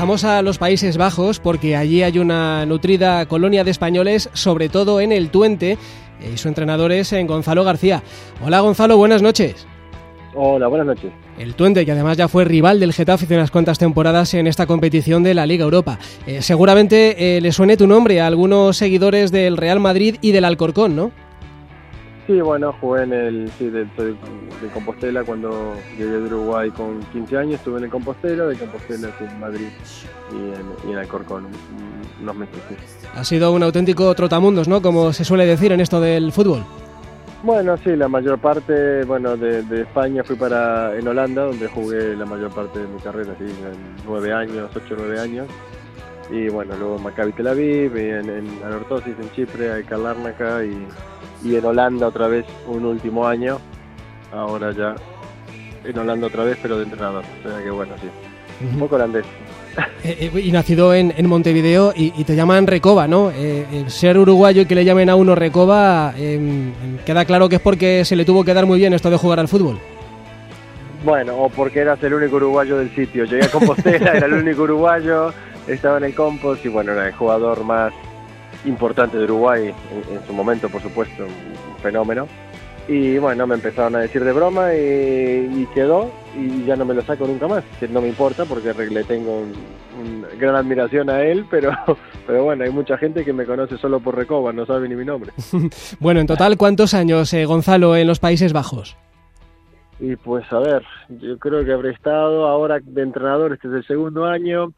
Vamos a los Países Bajos porque allí hay una nutrida colonia de españoles, sobre todo en el Tuente, y su entrenador es en Gonzalo García. Hola Gonzalo, buenas noches. Hola, buenas noches. El Tuente, que además ya fue rival del Getafe hace unas cuantas temporadas en esta competición de la Liga Europa. Eh, seguramente eh, le suene tu nombre a algunos seguidores del Real Madrid y del Alcorcón, ¿no? Sí, bueno, jugué en el sí, de, de, Compostela cuando llegué de Uruguay con 15 años, estuve en el Compostela, de Compostela en Madrid y en, y en Alcorcón unos meses. Ha sido un auténtico trotamundos, ¿no? Como se suele decir en esto del fútbol. Bueno, sí, la mayor parte, bueno, de, de, España fui para en Holanda, donde jugué la mayor parte de mi carrera, sí, en nueve años, ocho, nueve años. Y bueno, luego en Maccabi Tel Aviv, y en, en Anortosis en Chipre, en Larnaca y y en Holanda otra vez un último año. Ahora ya en Holanda otra vez, pero de entrenador. O sea que bueno, sí. Un poco holandés. Eh, eh, y nacido en, en Montevideo y, y, te llaman Recoba, ¿no? Eh, ser uruguayo y que le llamen a uno Recoba, em, queda claro que es porque se le tuvo que dar muy bien esto de jugar al fútbol. Bueno, o porque eras el único uruguayo del sitio. Llegué a Compostela, (laughs) era el único uruguayo, estaba en el compost y bueno, era el jugador más importante de Uruguay en, en, su momento, por supuesto, un fenómeno. Y bueno, me empezaron a decir de broma y, y, quedó y ya no me lo saco nunca más, que no me importa porque le tengo un, un gran admiración a él, pero, (laughs) pero bueno, hay mucha gente que me conoce solo por Recoba, no sabe ni mi nombre. (laughs) bueno, en total, ¿cuántos años, eh, Gonzalo, en los Países Bajos? Y pues a ver, yo creo que habré estado ahora de entrenador, este es el segundo año,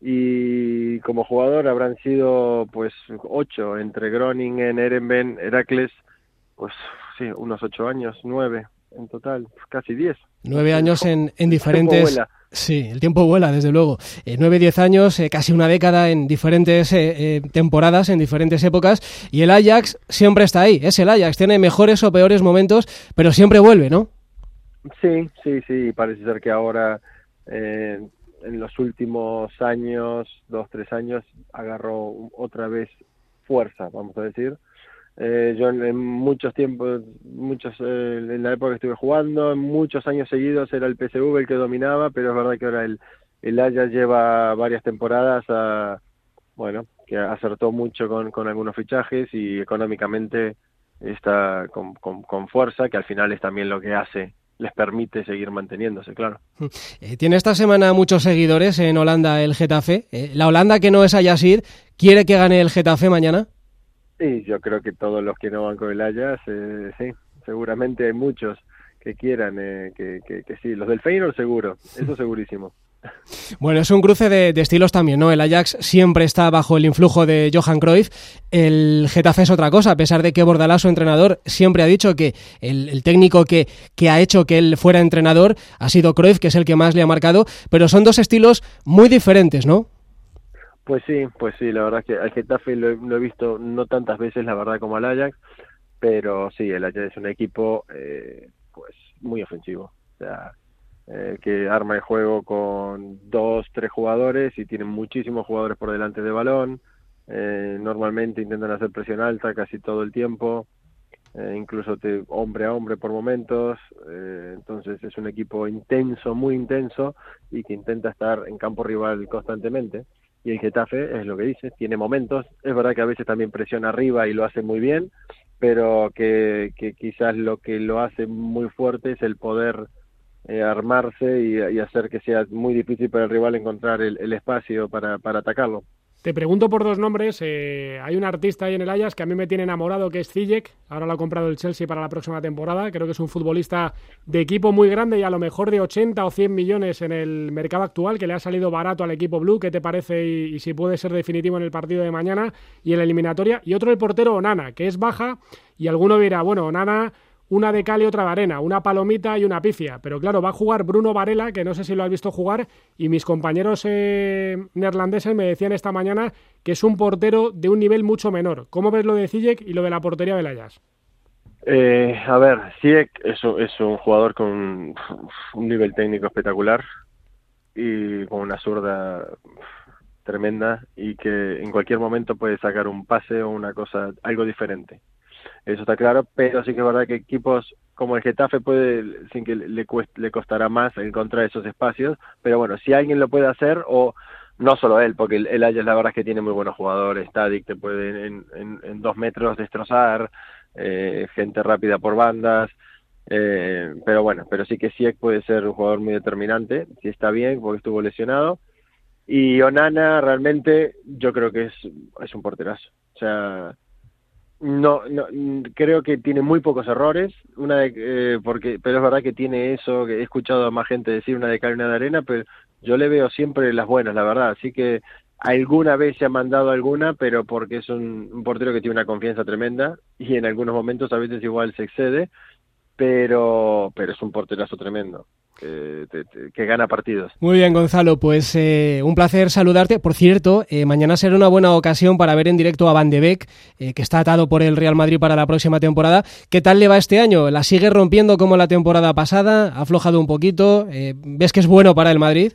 y como jugador habrán sido pues ocho entre Groningen, Erenben, Heracles, pues sí, unos ocho años, nueve en total, casi diez. Nueve años en, en diferentes... Sí, el tiempo vuela, desde luego. Eh, nueve, diez años, eh, casi una década en diferentes eh, temporadas, en diferentes épocas. Y el Ajax siempre está ahí. Es el Ajax, tiene mejores o peores momentos, pero siempre vuelve, ¿no? Sí, sí, sí. Parece ser que ahora en los últimos años, dos, tres años, agarró otra vez fuerza, vamos a decir. Eh, yo en, muchos tiempos, muchos eh, en la época que estuve jugando, en muchos años seguidos era el PSV el que dominaba, pero es verdad que ahora el, el Ajax lleva varias temporadas a, bueno, que acertó mucho con, con algunos fichajes y económicamente está con, con, con fuerza, que al final es también lo que hace les permite seguir manteniéndose, claro. Eh, tiene esta semana muchos seguidores en Holanda el Getafe. Eh, ¿La Holanda que no es Ayasid quiere que gane el Getafe mañana? Sí, yo creo que todos los que no van con el Ajax, eh, sí, seguramente hay muchos que quieran, eh, que, que, que, sí. Los del Feyenoord seguro, (laughs) eso segurísimo. Bueno, es un cruce de, estilos también, ¿no? El Ajax siempre está bajo el influjo de Johan Cruyff. El Getafe es otra cosa, a pesar de que Bordalás, su entrenador, siempre ha dicho que el, técnico que, que, ha hecho que él fuera entrenador ha sido Cruyff, que es el que más le ha marcado, pero son dos estilos muy diferentes, ¿no? Pues sí, pues sí, la verdad es que al Getafe lo, lo he visto no tantas veces, la verdad, como al Ajax, pero sí, el Ajax es un equipo, eh, pues, muy ofensivo. O sea, eh, que arma el juego con dos, tres jugadores y tienen muchísimos jugadores por delante de balón. Eh, normalmente intentan hacer presión alta casi todo el tiempo, eh, incluso te, hombre a hombre por momentos. Eh, entonces es un equipo intenso, muy intenso y que intenta estar en campo rival constantemente. Y el Getafe es lo que dice, tiene momentos. Es verdad que a veces también presiona arriba y lo hace muy bien, pero que, que quizás lo que lo hace muy fuerte es el poder eh, armarse y, hacer que sea muy difícil para el rival encontrar el, el espacio para, para atacarlo. Te pregunto por dos nombres. Eh, hay un artista ahí en el Ajax que a mí me tiene enamorado, que es Ziyech. Ahora lo ha comprado el Chelsea para la próxima temporada. Creo que es un futbolista de equipo muy grande y a lo mejor de 80 o 100 millones en el mercado actual, que le ha salido barato al equipo blue. ¿Qué te parece y, y si puede ser definitivo en el partido de mañana y en la eliminatoria? Y otro el portero Onana, que es baja y alguno dirá, bueno, Onana una de cal y otra de arena, una palomita y una pifia. Pero claro, va a jugar Bruno Varela, que no sé si lo has visto jugar, y mis compañeros eh, neerlandeses me decían esta mañana que es un portero de un nivel mucho menor. ¿Cómo ves lo de Ziyech y lo de la portería de? Eh, a ver, Ziyech es, es un jugador con un nivel técnico espectacular y con una zurda tremenda y que en cualquier momento puede sacar un pase o una cosa, algo diferente eso está claro, pero sí que es verdad que equipos como el Getafe puede, sin que le, cueste, le costará más encontrar esos espacios, pero bueno, si alguien lo puede hacer, o no solo él, porque el, el Ajax la verdad es que tiene muy buenos jugadores, Tadic te puede en, dos metros destrozar, eh, gente rápida por bandas, eh, pero bueno, pero sí que Siek puede ser un jugador muy determinante, si está bien, porque estuvo lesionado, y Onana realmente yo creo que es, es un porterazo, o sea no, no, creo que tiene muy pocos errores, una de, eh, porque, pero es verdad que tiene eso, que he escuchado a más gente decir una de cal y una de arena, pero yo le veo siempre las buenas, la verdad, así que alguna vez se ha mandado alguna, pero porque es un, un portero que tiene una confianza tremenda y en algunos momentos a veces igual se excede, pero, pero es un porterazo tremendo. Que, te, te, que, gana partidos. Muy bien, Gonzalo, pues eh, un placer saludarte. Por cierto, eh, mañana será una buena ocasión para ver en directo a Van de Beek, eh, que está atado por el Real Madrid para la próxima temporada. ¿Qué tal le va este año? ¿La sigue rompiendo como la temporada pasada? ¿Ha aflojado un poquito? Eh, ¿Ves que es bueno para el Madrid?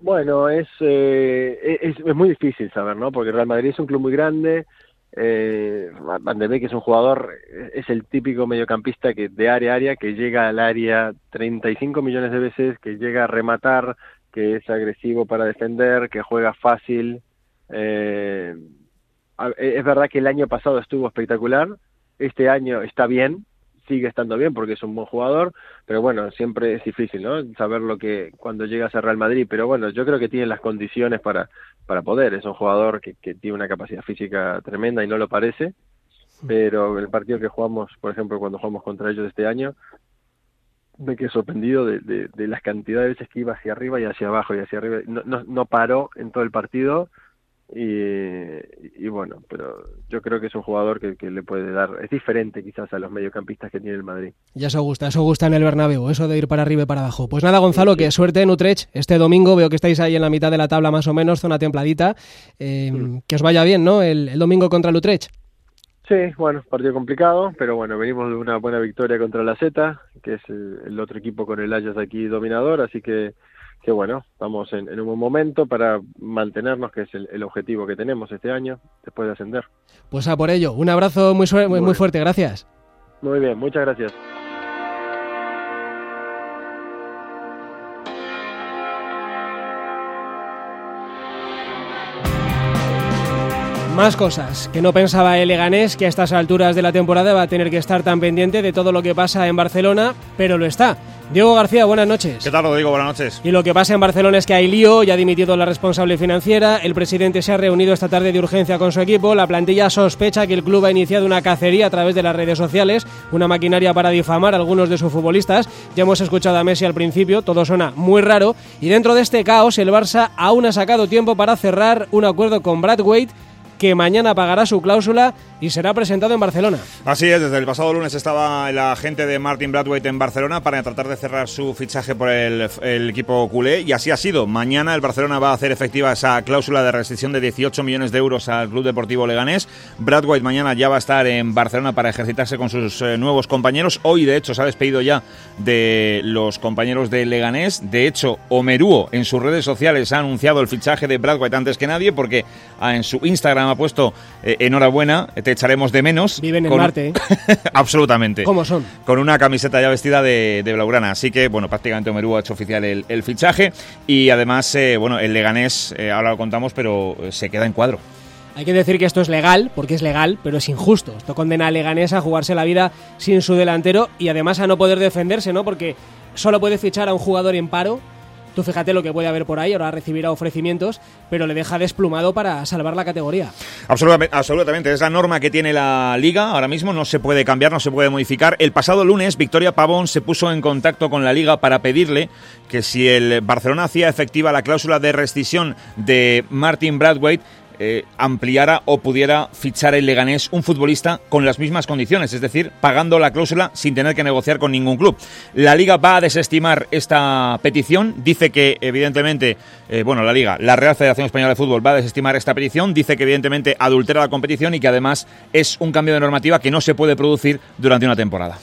Bueno, es, es, es muy difícil saber, ¿no? Porque el Real Madrid es un club muy grande, eh, Van de Beek es un jugador, es el típico mediocampista que de área a área, que llega al área 35 millones de veces, que llega a rematar, que es agresivo para defender, que juega fácil. Eh, es verdad que el año pasado estuvo espectacular, este año está bien, sigue estando bien porque es un buen jugador, pero bueno, siempre es difícil, ¿no? Saber lo que cuando llegas a Real Madrid, pero bueno, yo creo que tiene las condiciones para para poder, es un jugador que, que tiene una capacidad física tremenda y no lo parece, pero el partido que jugamos, por ejemplo, cuando jugamos contra ellos este año, me quedé sorprendido de, de, de las cantidades de veces que iba hacia arriba y hacia abajo y hacia arriba, no, no, no paró en todo el partido, y, y, bueno, pero yo creo que es un jugador que, que, le puede dar, es diferente quizás a los mediocampistas que tiene el Madrid. Ya eso gusta, eso gusta en el Bernabéu, eso de ir para arriba y para abajo. Pues nada, Gonzalo, sí, sí. que suerte en Utrecht este domingo, veo que estáis ahí en la mitad de la tabla más o menos, zona templadita, eh, mm. que os vaya bien, ¿no? El, el, domingo contra el Utrecht. Sí, bueno, partido complicado, pero bueno, venimos de una buena victoria contra la Z, que es el, el otro equipo con el Ajax aquí dominador, así que que bueno, estamos en, en, un buen momento para mantenernos, que es el, el, objetivo que tenemos este año, después de ascender. Pues a por ello, un abrazo muy, muy, muy fuerte, gracias. Muy bien, muchas gracias. Más cosas que no pensaba el Leganés que a estas alturas de la temporada va a tener que estar tan pendiente de todo lo que pasa en Barcelona, pero lo está. Diego García, buenas noches. ¿Qué tal, Rodrigo? Buenas noches. Y lo que pasa en Barcelona es que hay lío, ya ha dimitido la responsable financiera, el presidente se ha reunido esta tarde de urgencia con su equipo, la plantilla sospecha que el club ha iniciado una cacería a través de las redes sociales, una maquinaria para difamar a algunos de sus futbolistas. Ya hemos escuchado a Messi al principio, todo suena muy raro, y dentro de este caos el Barça aún ha sacado tiempo para cerrar un acuerdo con Brad Wade que mañana pagará su cláusula y será presentado en Barcelona. Así es, desde el pasado lunes estaba el agente de Martin Bradwaite en Barcelona para tratar de cerrar su fichaje por el, equipo culé y así ha sido. Mañana el Barcelona va a hacer efectiva esa cláusula de restricción de 18 millones de euros al Club Deportivo Leganés. Bradwaite mañana ya va a estar en Barcelona para ejercitarse con sus eh, nuevos compañeros. Hoy, de hecho, se ha despedido ya de los compañeros de Leganés. De hecho, Omeruo en sus redes sociales ha anunciado el fichaje de Bradwaite antes que nadie porque ah, en su Instagram ha puesto eh, enhorabuena, te echaremos de menos. Viven en con... Marte. ¿eh? (laughs) Absolutamente. ¿Cómo son? Con una camiseta ya vestida de, de Blaugrana. Así que, bueno, prácticamente Omerú ha hecho oficial el, el fichaje. Y además, eh, bueno, el Leganés, eh, ahora lo contamos, pero se queda en cuadro. Hay que decir que esto es legal, porque es legal, pero es injusto. Esto condena a Leganés a jugarse la vida sin su delantero y además a no poder defenderse, ¿no? Porque solo puede fichar a un jugador en paro Tú fíjate lo que puede haber por ahí, ahora recibirá ofrecimientos, pero le deja desplumado para salvar la categoría. Absolutamente, absolutamente, es la norma que tiene la liga, ahora mismo no se puede cambiar, no se puede modificar. El pasado lunes, Victoria Pavón se puso en contacto con la liga para pedirle que si el Barcelona hacía efectiva la cláusula de rescisión de Martin Bradwaite, eh, ampliara o pudiera fichar el Leganés un futbolista con las mismas condiciones, es decir, pagando la cláusula sin tener que negociar con ningún club. La Liga va a desestimar esta petición, dice que evidentemente, eh, bueno, la Liga, la Real Federación Española de Fútbol va a desestimar esta petición, dice que evidentemente adultera la competición y que además es un cambio de normativa que no se puede producir durante una temporada.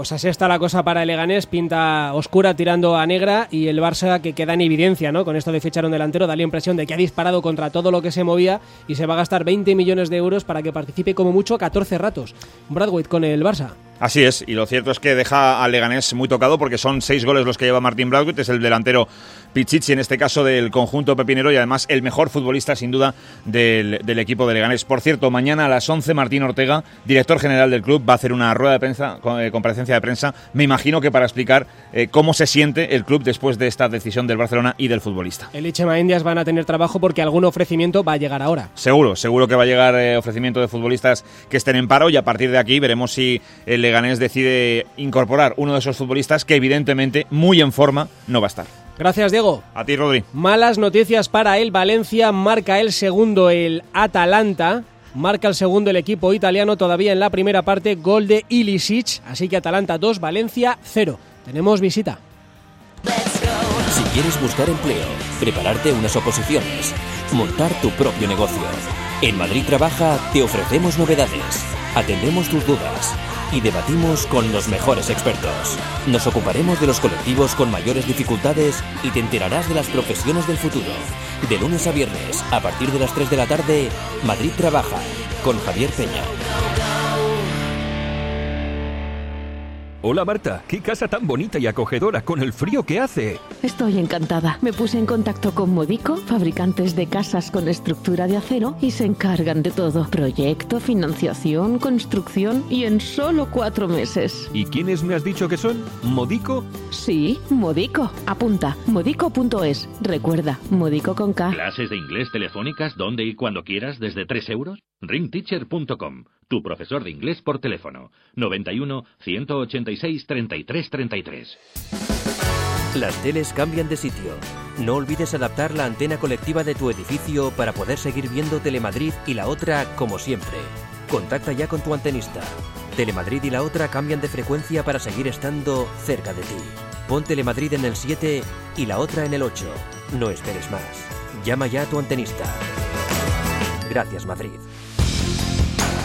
Pues así está la cosa para el Leganés, pinta oscura tirando a negra y el Barça que queda en evidencia, ¿no? Con esto de fichar un delantero da la impresión de que ha disparado contra todo lo que se movía y se va a gastar 20 millones de euros para que participe como mucho 14 ratos. Bradwaite con el Barça. Así es, y lo cierto es que deja al Leganés muy tocado porque son seis goles los que lleva Martín Bradwaite, es el delantero Pichichi, en este caso del conjunto pepinero y además el mejor futbolista sin duda del, equipo de Leganés. Por cierto, mañana a las 11 Martín Ortega, director general del club, va a hacer una rueda de prensa, eh, comparecencia de prensa, me imagino que para explicar eh, cómo se siente el club después de esta decisión del Barcelona y del futbolista. El Ichema Indias van a tener trabajo porque algún ofrecimiento va a llegar ahora. Seguro, seguro que va a llegar eh, ofrecimiento de futbolistas que estén en paro y a partir de aquí veremos si el Leganés decide incorporar uno de esos futbolistas que evidentemente muy en forma no va a estar. Gracias, Diego. A ti, Rodri. Malas noticias para el Valencia. Marca el segundo el Atalanta. Marca el segundo el equipo italiano todavía en la primera parte. Gol de Ilisic. Así que Atalanta 2, Valencia 0. Tenemos visita. Si quieres buscar empleo, prepararte unas oposiciones, montar tu propio negocio. En Madrid Trabaja te ofrecemos novedades. Atendemos tus dudas y debatimos con los mejores expertos. Nos ocuparemos de los colectivos con mayores dificultades y te enterarás de las profesiones del futuro. De lunes a viernes, a partir de las 3 de la tarde, Madrid Trabaja, con Javier Peña. Hola Marta, qué casa tan bonita y acogedora con el frío que hace. Estoy encantada. Me puse en contacto con Modico, fabricantes de casas con estructura de acero, y se encargan de todo. Proyecto, financiación, construcción y en solo cuatro meses. ¿Y quiénes me has dicho que son? ¿Modico? Sí, Modico. Apunta, modico.es. Recuerda, Modico con K. ¿Clases de inglés telefónicas donde y cuando quieras desde 3 euros? ringteacher.com tu profesor de inglés por teléfono 91 186 33 33. Las teles cambian de sitio. No olvides adaptar la antena colectiva de tu edificio para poder seguir viendo Telemadrid y la otra como siempre. Contacta ya con tu antenista. Telemadrid y la otra cambian de frecuencia para seguir estando cerca de ti. Pon Telemadrid en el 7 y la otra en el 8. No esperes más. Llama ya a tu antenista. Gracias Madrid.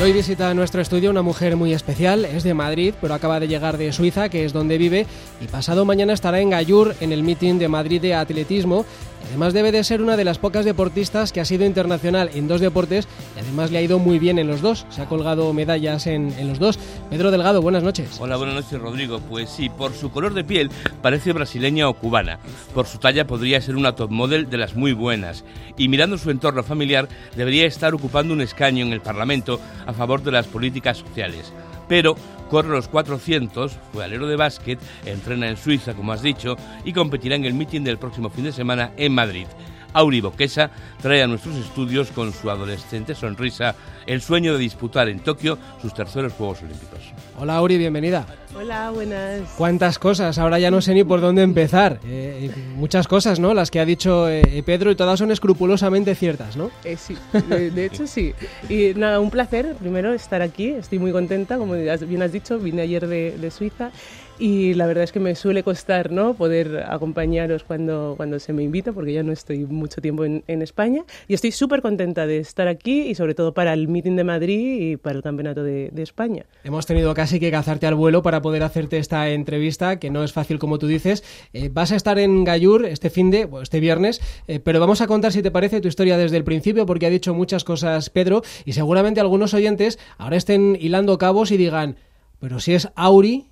Hoy visita nuestro estudio una mujer muy especial, es de Madrid, pero acaba de llegar de Suiza, que es donde vive, y pasado mañana estará en Gallur en el meeting de Madrid de atletismo Además debe de ser una de las pocas deportistas que ha sido internacional en dos deportes y además le ha ido muy bien en los dos. Se ha colgado medallas en, los dos. Pedro Delgado, buenas noches. Hola, buenas noches Rodrigo. Pues sí, por su color de piel parece brasileña o cubana. Por su talla podría ser una top model de las muy buenas. Y mirando su entorno familiar debería estar ocupando un escaño en el Parlamento a favor de las políticas sociales. Pero corre los 400, fue alero de básquet, entrena en Suiza, como has dicho, y competirá en el meeting del próximo fin de semana en Madrid. Auri Boquesa trae a nuestros estudios con su adolescente sonrisa el sueño de disputar en Tokio sus terceros Juegos Olímpicos. Hola Auri, bienvenida. Hola, buenas. ¿Cuántas cosas? Ahora ya no sé ni por dónde empezar. Eh, muchas cosas, ¿no? Las que ha dicho eh, Pedro y todas son escrupulosamente ciertas, ¿no? Eh, sí, de, hecho sí. Y nada, un placer primero estar aquí. Estoy muy contenta, como bien has dicho, vine ayer de, de Suiza y la verdad es que me suele costar ¿no? poder acompañaros cuando, cuando se me invita, porque ya no estoy mucho tiempo en, en España. Y estoy súper contenta de estar aquí y sobre todo para el meeting de Madrid y para el Campeonato de, de España. Hemos tenido casi que cazarte al vuelo para poder hacerte esta entrevista, que no es fácil como tú dices. Eh, vas a estar en Gallur este fin de, bueno, este viernes, eh, pero vamos a contar, si te parece, tu historia desde el principio, porque ha dicho muchas cosas Pedro, y seguramente algunos oyentes ahora estén hilando cabos y digan, pero si es Auri,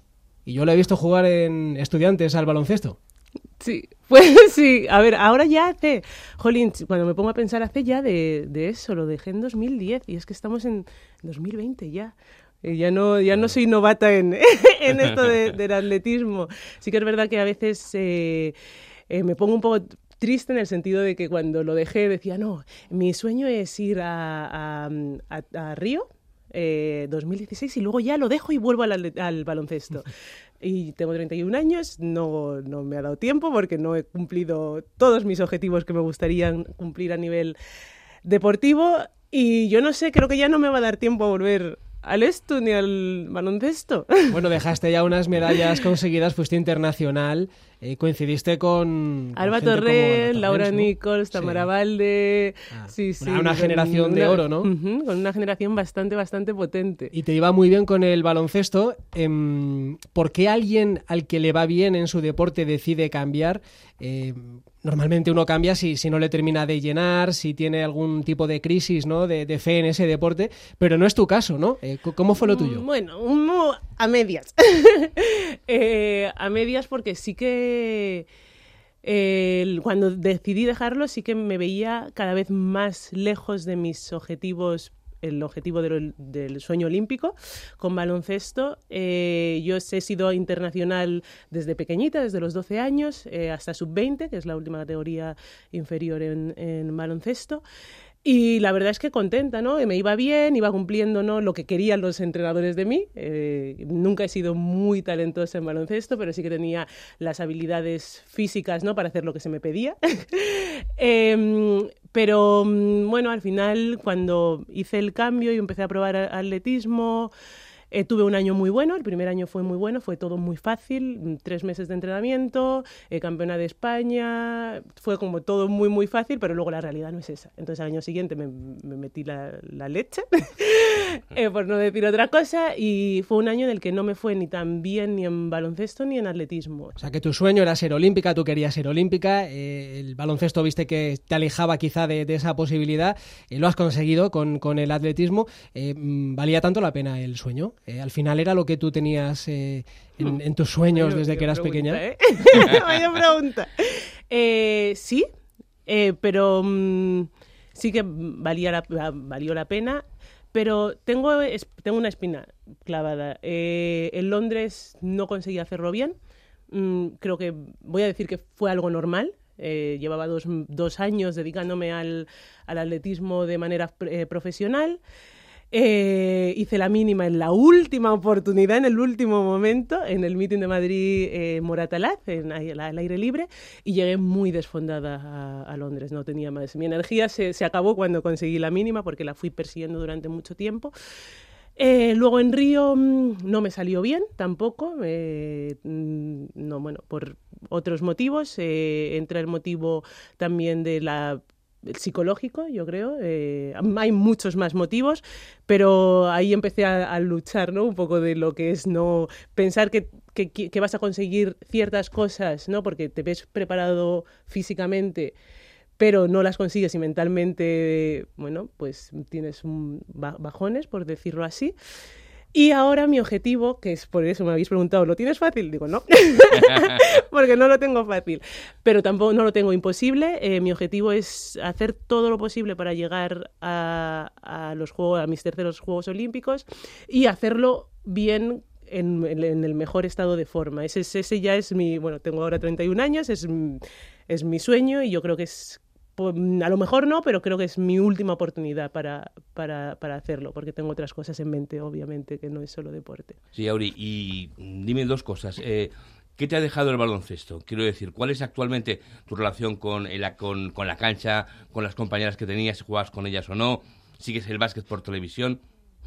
y yo lo he visto jugar en estudiantes al baloncesto. Sí, (laughs) pues sí, a ver, ahora ya hace, jolín, cuando me pongo a pensar hace ya de, de eso, lo dejé en 2010 y es que estamos en 2020 ya. Ya no, ya no soy novata en, (laughs) en esto de- (laughs) del atletismo. Sí que es verdad que a veces eh, eh, me pongo un poco triste en el sentido de que cuando lo dejé decía, no, mi sueño es ir a, a, a- a Río eh, 2016 y luego ya lo dejo y vuelvo al, baloncesto. (laughs) Y tengo 31 años, no, no me ha dado tiempo porque no he cumplido todos mis objetivos que me gustarían cumplir a nivel deportivo y yo no sé, creo que ya no me va a dar tiempo a volver al esto ni al baloncesto. (laughs) Bueno, dejaste ya unas medallas conseguidas, fuiste internacional, eh, coincidiste con... Alba Ana Laura. Nichols, Tamara Valde. sí, sí. una- una generación de oro, ¿no? Con una generación bastante, bastante potente. Y te iba muy bien con el baloncesto. em, ¿Por qué alguien al que le va bien en su deporte decide cambiar? Eh, normalmente uno cambia si, si no le termina de llenar, si tiene algún tipo de crisis ¿no? de, de fe en ese deporte, pero no es tu caso, ¿no? Eh, ¿Cómo fue lo tuyo? Mm, Bueno, un- a medias. (laughs) Eh, a medias porque sí que eh, cuando decidí dejarlo sí que me veía cada vez más lejos de mis objetivos el objetivo del, sueño olímpico con baloncesto. Eh, yo he sido internacional desde pequeñita, desde los 12 años eh, hasta sub-20, que es la última categoría inferior en baloncesto. Y la verdad es que contenta, ¿no? Me iba bien, iba cumpliendo ¿no? lo que querían los entrenadores de mí. Eh, nunca he sido muy talentosa en baloncesto, pero sí que tenía las habilidades físicas ¿no? para hacer lo que se me pedía. (laughs) Em, pero mm, bueno, al final, cuando hice el cambio y empecé a probar atletismo, eh, tuve un año muy bueno, el primer año fue muy bueno, fue todo muy fácil, tres meses de entrenamiento, eh, campeona de España, fue como todo muy, muy fácil, pero luego la realidad no es esa. Entonces al año siguiente me, me metí la, leche, (laughs) eh, por no decir otra cosa, y fue un año en el que no me fue ni tan bien ni en baloncesto ni en atletismo. O sea, que tu sueño era ser olímpica, tú querías ser olímpica, el baloncesto viste que te alejaba quizá de, de esa posibilidad, lo has conseguido con, con el atletismo, mm, ¿valía tanto la pena el sueño? Eh, al final era lo que tú tenías eh, en, en tus sueños desde que eras pregunta, pequeña. ¿eh? (laughs) (laughs) Vaya pregunta. Eh, sí, pero mm, sí que valía la, valió la pena. Pero tengo, es- tengo una espina clavada. En Londres no conseguí hacerlo bien. Mm, creo que voy a decir que fue algo normal. Eh, llevaba dos, dos años dedicándome al, al atletismo de manera eh, profesional. Eh, hice la mínima en la última oportunidad, en el último momento, en el meeting de Madrid eh, Moratalaz, en, al al aire libre, y llegué muy desfondada a, a Londres. No tenía más. Mi energía se, se acabó cuando conseguí la mínima, porque la fui persiguiendo durante mucho tiempo. Eh, luego en Río mm, no me salió bien tampoco, eh, mm, no, bueno, por otros motivos. Eh, entra el motivo también de la psicológico, yo creo. Eh, hay muchos más motivos, pero ahí empecé a, luchar, ¿no? Un poco de lo que es no pensar que, que, vas a conseguir ciertas cosas, ¿no? Porque te ves preparado físicamente pero no las consigues y mentalmente, bueno, pues tienes bajones, por decirlo así. Y ahora mi objetivo, que es por eso me habéis preguntado, ¿lo tienes fácil? Digo, no, (laughs) porque no lo tengo fácil, pero tampoco no lo tengo imposible. Eh, mi objetivo es hacer todo lo posible para llegar a, a los juegos, a mis terceros Juegos Olímpicos y hacerlo bien en, en- en el mejor estado de forma. Ese, es- ese ya es mi, bueno, tengo ahora 31 años, es, es mi sueño y yo creo que es, po- a lo mejor no, pero creo que es mi última oportunidad para, para, para hacerlo, porque tengo otras cosas en mente, obviamente, que no es solo deporte. Sí, Auri, y dime dos cosas. Eh, ¿Qué te ha dejado el baloncesto? Quiero decir, ¿cuál es actualmente tu relación con, el- con, con la cancha, con las compañeras que tenías, si jugabas con ellas o no? ¿Sigues el básquet por televisión?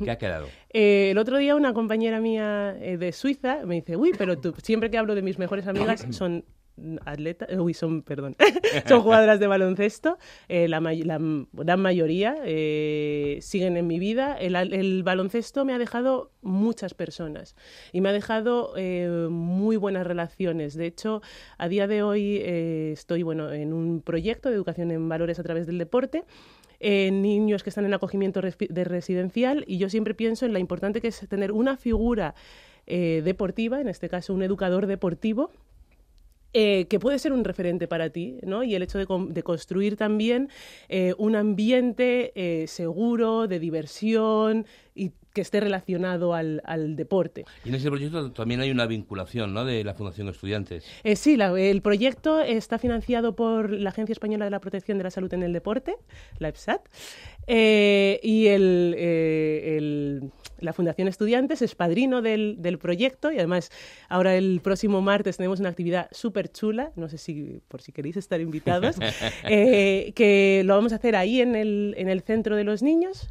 ¿Qué ha quedado? Eh, el otro día una compañera mía eh, de Suiza me dice, uy, pero tú, siempre que hablo de mis mejores amigas (clears throat) son atletas, (laughs) uy, son, perdón, (laughs) son jugadoras de baloncesto, eh, la, may- la gran mayoría eh, siguen en mi vida. El, al- el baloncesto me ha dejado muchas personas y me ha dejado eh, muy buenas relaciones. De hecho, a día de hoy estoy bueno, en un proyecto de educación en valores a través del deporte eh, niños que están en acogimiento de residencial y yo siempre pienso en la importante que es tener una figura deportiva, en este caso un educador deportivo, eh, que puede ser un referente para ti, ¿no? Y el hecho de, con- de construir también eh, un ambiente eh, seguro, de diversión y que esté relacionado al, al deporte. Y en ese proyecto también hay una vinculación ¿no? de la Fundación Estudiantes. Eh, sí, la- el proyecto está financiado por la Agencia Española de la Protección de la Salud en el Deporte, la EPSAT, eh, y el, eh, el- la Fundación Estudiantes es padrino del, del proyecto y además ahora el próximo martes tenemos una actividad súper chula, no sé si por si queréis estar invitados, (laughs) eh, que lo vamos a hacer ahí en el, en el centro de los niños.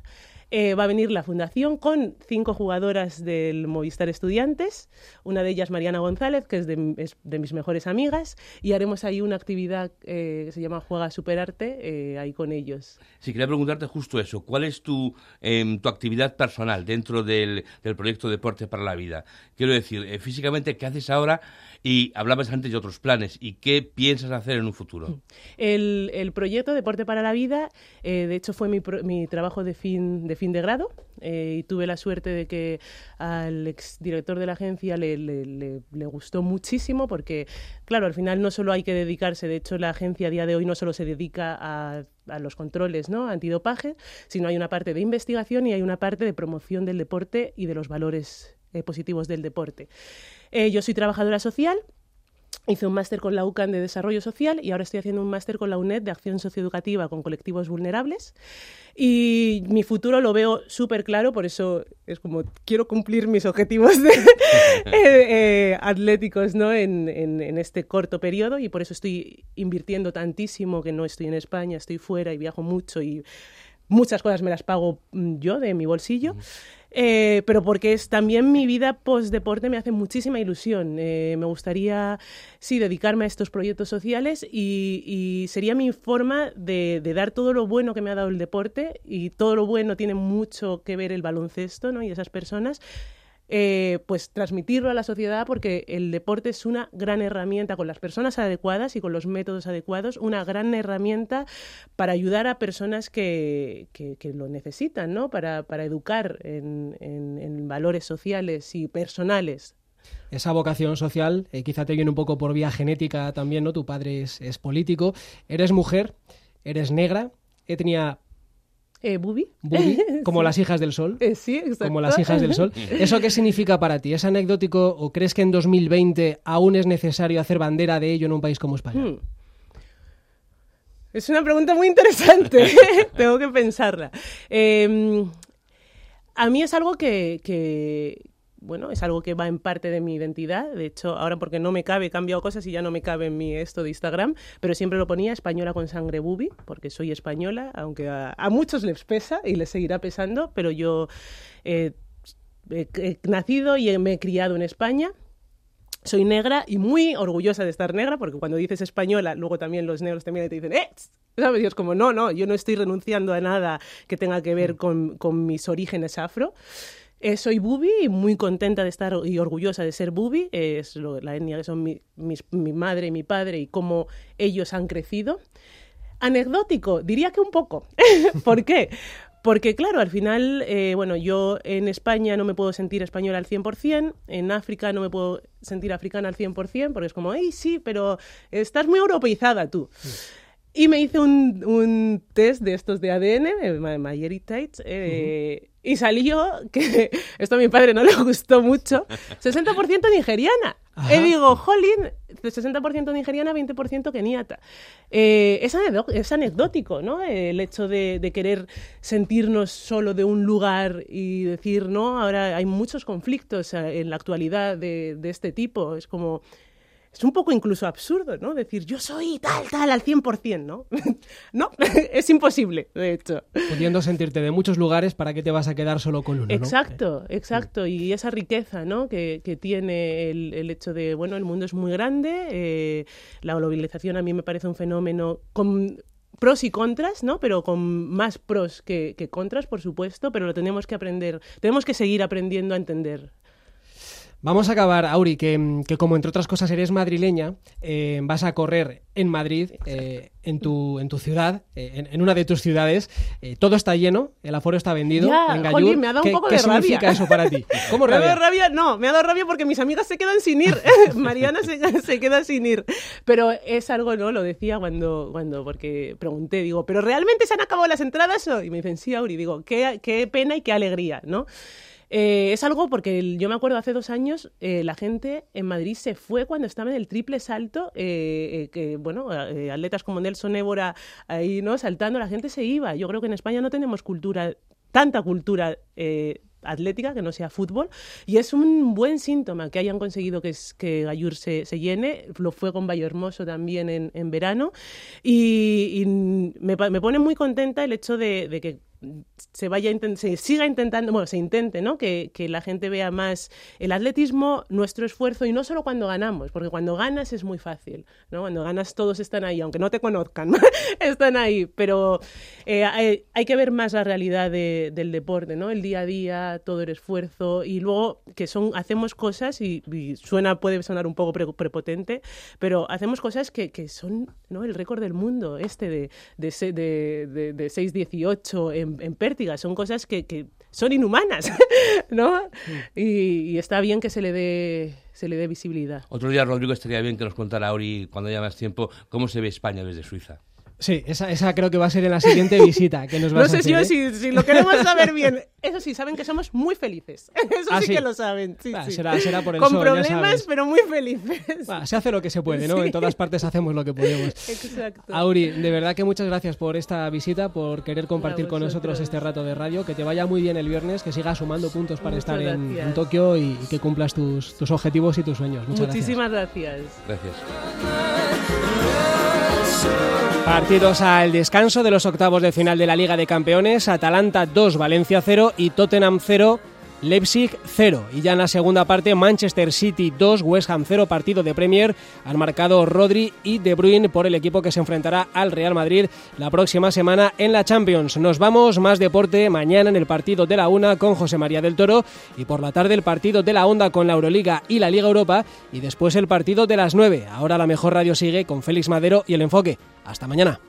Eh, va a venir la fundación con cinco jugadoras del Movistar Estudiantes, una de ellas Mariana González, que es de, mis mejores amigas, y haremos ahí una actividad eh, que se llama Juega Superarte, eh, ahí con ellos. Sí, quería preguntarte justo eso. ¿Cuál es tu, em, tu actividad personal dentro del, del proyecto Deporte para la Vida? Quiero decir, físicamente, ¿qué haces ahora? Y hablabas antes de otros planes. ¿Y qué piensas hacer en un futuro? El, el proyecto Deporte para la Vida, eh, de hecho, fue mi, trabajo de fin de, grado eh, y tuve la suerte de que al exdirector de la agencia le gustó muchísimo porque, claro, al final no solo hay que dedicarse, de hecho, la agencia a día de hoy no solo se dedica a, a los controles ¿no? antidopaje, sino hay una parte de investigación y hay una parte de promoción del deporte y de los valores eh, positivos del deporte. Eh, yo soy trabajadora social. Hice un máster con la UCAN de Desarrollo Social y ahora estoy haciendo un máster con la UNED de Acción Socioeducativa con colectivos vulnerables. Y mi futuro lo veo súper claro, por eso es como quiero cumplir mis objetivos de- (laughs) eh, eh, atléticos ¿no? en, en- en este corto periodo y por eso estoy invirtiendo tantísimo que no estoy en España, estoy fuera y viajo mucho y muchas cosas me las pago mm, yo de mi bolsillo. Eh, pero porque es también mi vida post deporte me hace muchísima ilusión. Eh, me gustaría, sí, dedicarme a estos proyectos sociales y, y sería mi forma de, de dar todo lo bueno que me ha dado el deporte y todo lo bueno tiene mucho que ver el baloncesto ¿no? y esas personas. Eh, pues transmitirlo a la sociedad porque el deporte es una gran herramienta con las personas adecuadas y con los métodos adecuados, una gran herramienta para ayudar a personas que, que- lo necesitan, ¿no? Para, para educar en, en- en valores sociales y personales. Esa vocación social eh, quizá te viene un poco por vía genética también, ¿no? Tu padre es, es político, eres mujer, eres negra, etnia Eh, ¿Bubi? bubi, (laughs) como Sí. las hijas del sol. Eh, sí, exacto. Como las hijas del sol. (laughs) ¿Eso qué significa para ti? ¿Es anecdótico o crees que en 2020 aún es necesario hacer bandera de ello en un país como España? Hmm. Es una pregunta muy interesante. (laughs) Tengo que pensarla. Eh, a mí es algo que, que, bueno, es algo que va en parte de mi identidad. De hecho, ahora porque no me cabe, he cambiado cosas y ya no me cabe en mi esto de Instagram, pero siempre lo ponía española con sangre bubi, porque soy española, aunque a, a muchos les pesa y les seguirá pesando, pero yo eh, he, he nacido y me he criado en España. Soy negra y muy orgullosa de estar negra, porque cuando dices española, luego también los negros también te dicen, ¡eh! ¿Sabes? Y es como, no, no, yo no estoy renunciando a nada que tenga que ver con, con mis orígenes afro. Eh, soy bubi y muy contenta de estar y orgullosa de ser bubi. Eh, es lo- la etnia que son mi, mi madre y mi padre y cómo ellos han crecido. Anecdótico, diría que un poco. (laughs) ¿Por qué? Porque, claro, al final, eh, bueno, yo en España no me puedo sentir española al 100%, en África no me puedo sentir africana al 100%, porque es como, ¡ay, sí, pero estás muy europeizada tú! Y me hice un, un test de estos de ADN, eh, My- MyHeritage, eh, y salió que (laughs) esto a mi padre no le gustó mucho, (laughs) 60% nigeriana. Ajá. Y digo, jolín, 60% nigeriana, 20% keniata. Eh, es, es anecdótico, ¿no? El hecho de, de querer sentirnos solo de un lugar y decir, no, ahora hay muchos conflictos eh, en la actualidad de, de este tipo. Es como es un poco incluso absurdo, ¿no? Decir, yo soy tal, tal, al 100%, ¿no? (laughs) no, (laughs) es imposible, de hecho. Pudiendo sentirte de muchos lugares, ¿para qué te vas a quedar solo con uno? ¿no? Exacto, exacto. Y esa riqueza, ¿no? Que, que tiene el, el, hecho de, bueno, el mundo es muy grande, eh, la globalización a mí me parece un fenómeno con pros y contras, ¿no? Pero con más pros que, que contras, por supuesto, pero lo tenemos que aprender, tenemos que seguir aprendiendo a entender. Vamos a acabar, Auri, que, que, como entre otras cosas eres madrileña, eh, vas a correr en Madrid, eh, en, tu, en tu ciudad, eh, en, en, una de tus ciudades. Eh, todo está lleno, el aforo está vendido. Ya, en Gallur. me ha dado ¿Qué, un poco ¿qué de significa rabia. eso para ti? (laughs) ¿Cómo me ha rabia? dado rabia? No, me ha dado rabia porque mis amigas se quedan sin ir. (laughs) (laughs) Mariana se, se, queda sin ir. Pero es algo, ¿no? Lo decía cuando, cuando porque pregunté, digo, ¿pero realmente se han acabado las entradas? Y me dicen, sí, Auri. Digo, qué, qué pena y qué alegría, ¿no? Eh, es algo porque yo me acuerdo hace dos años eh, la gente en Madrid se fue cuando estaba en el triple salto, eh, que bueno, atletas como Nelson Évora ahí no saltando, la gente se iba. Yo creo que en España no tenemos cultura, tanta cultura atlética, que no sea fútbol, y es un buen síntoma que hayan conseguido que, que Gallur se, se, llene, lo fue con Valle Hermoso también en, en verano, y, me, me, pone muy contenta el hecho de que se vaya se siga intentando, bueno, se intente, ¿no? Que, que, la gente vea más el atletismo, nuestro esfuerzo y no solo cuando ganamos, porque cuando ganas es muy fácil, ¿no? Cuando ganas todos están ahí, aunque no te conozcan, (laughs) están ahí, pero eh, hay, hay, que ver más la realidad de, del deporte, ¿no? El día a día, todo el esfuerzo y luego que son hacemos cosas y, suena puede sonar un poco pre, prepotente, pero hacemos cosas que, que son, ¿no? El récord del mundo este de de, de, de, de 6.18 en en, pértiga, son cosas que, que son inhumanas, (laughs) ¿no? Y, y, está bien que se le dé se le dé visibilidad. Otro día, Rodrigo, estaría bien que nos contara Auri, cuando haya más tiempo, cómo se ve España desde Suiza. Sí, esa, esa, creo que va a ser en la siguiente (laughs) visita que nos vas no sé a hacer, yo ¿eh? si, si, lo queremos (laughs) saber bien. Eso sí, saben que somos muy felices. (laughs) Eso ¿Ah, sí, sí, que lo saben. Sí, bah, sí. Será, será, por el Con sol, problemas, pero muy felices. Bah, se hace lo que se puede, ¿no? Sí. En todas partes hacemos lo que podemos. Exacto. Auri, de verdad que muchas gracias por esta visita, por querer compartir con nosotros este rato de radio. Que te vaya muy bien el viernes, que sigas sumando puntos para Muchas estar en, gracias. en, Tokio y, y, que cumplas tus, tus objetivos y tus sueños. Muchas Muchísimas gracias. Gracias. Partidos al descanso de los octavos de final de la Liga de Campeones, Atalanta 2, Valencia 0 y Tottenham 0, Leipzig 0. Y ya en la segunda parte, Manchester City 2, West Ham 0, partido de Premier. Han marcado Rodri y De Bruyne por el equipo que se enfrentará al Real Madrid la próxima semana en la Champions. Nos vamos, más deporte mañana en el partido de la una con José María del Toro y por la tarde el partido de la Onda con la Euroliga y la Liga Europa y después el partido de las 9. Ahora la mejor radio sigue con Félix Madero y el enfoque. Hasta mañana.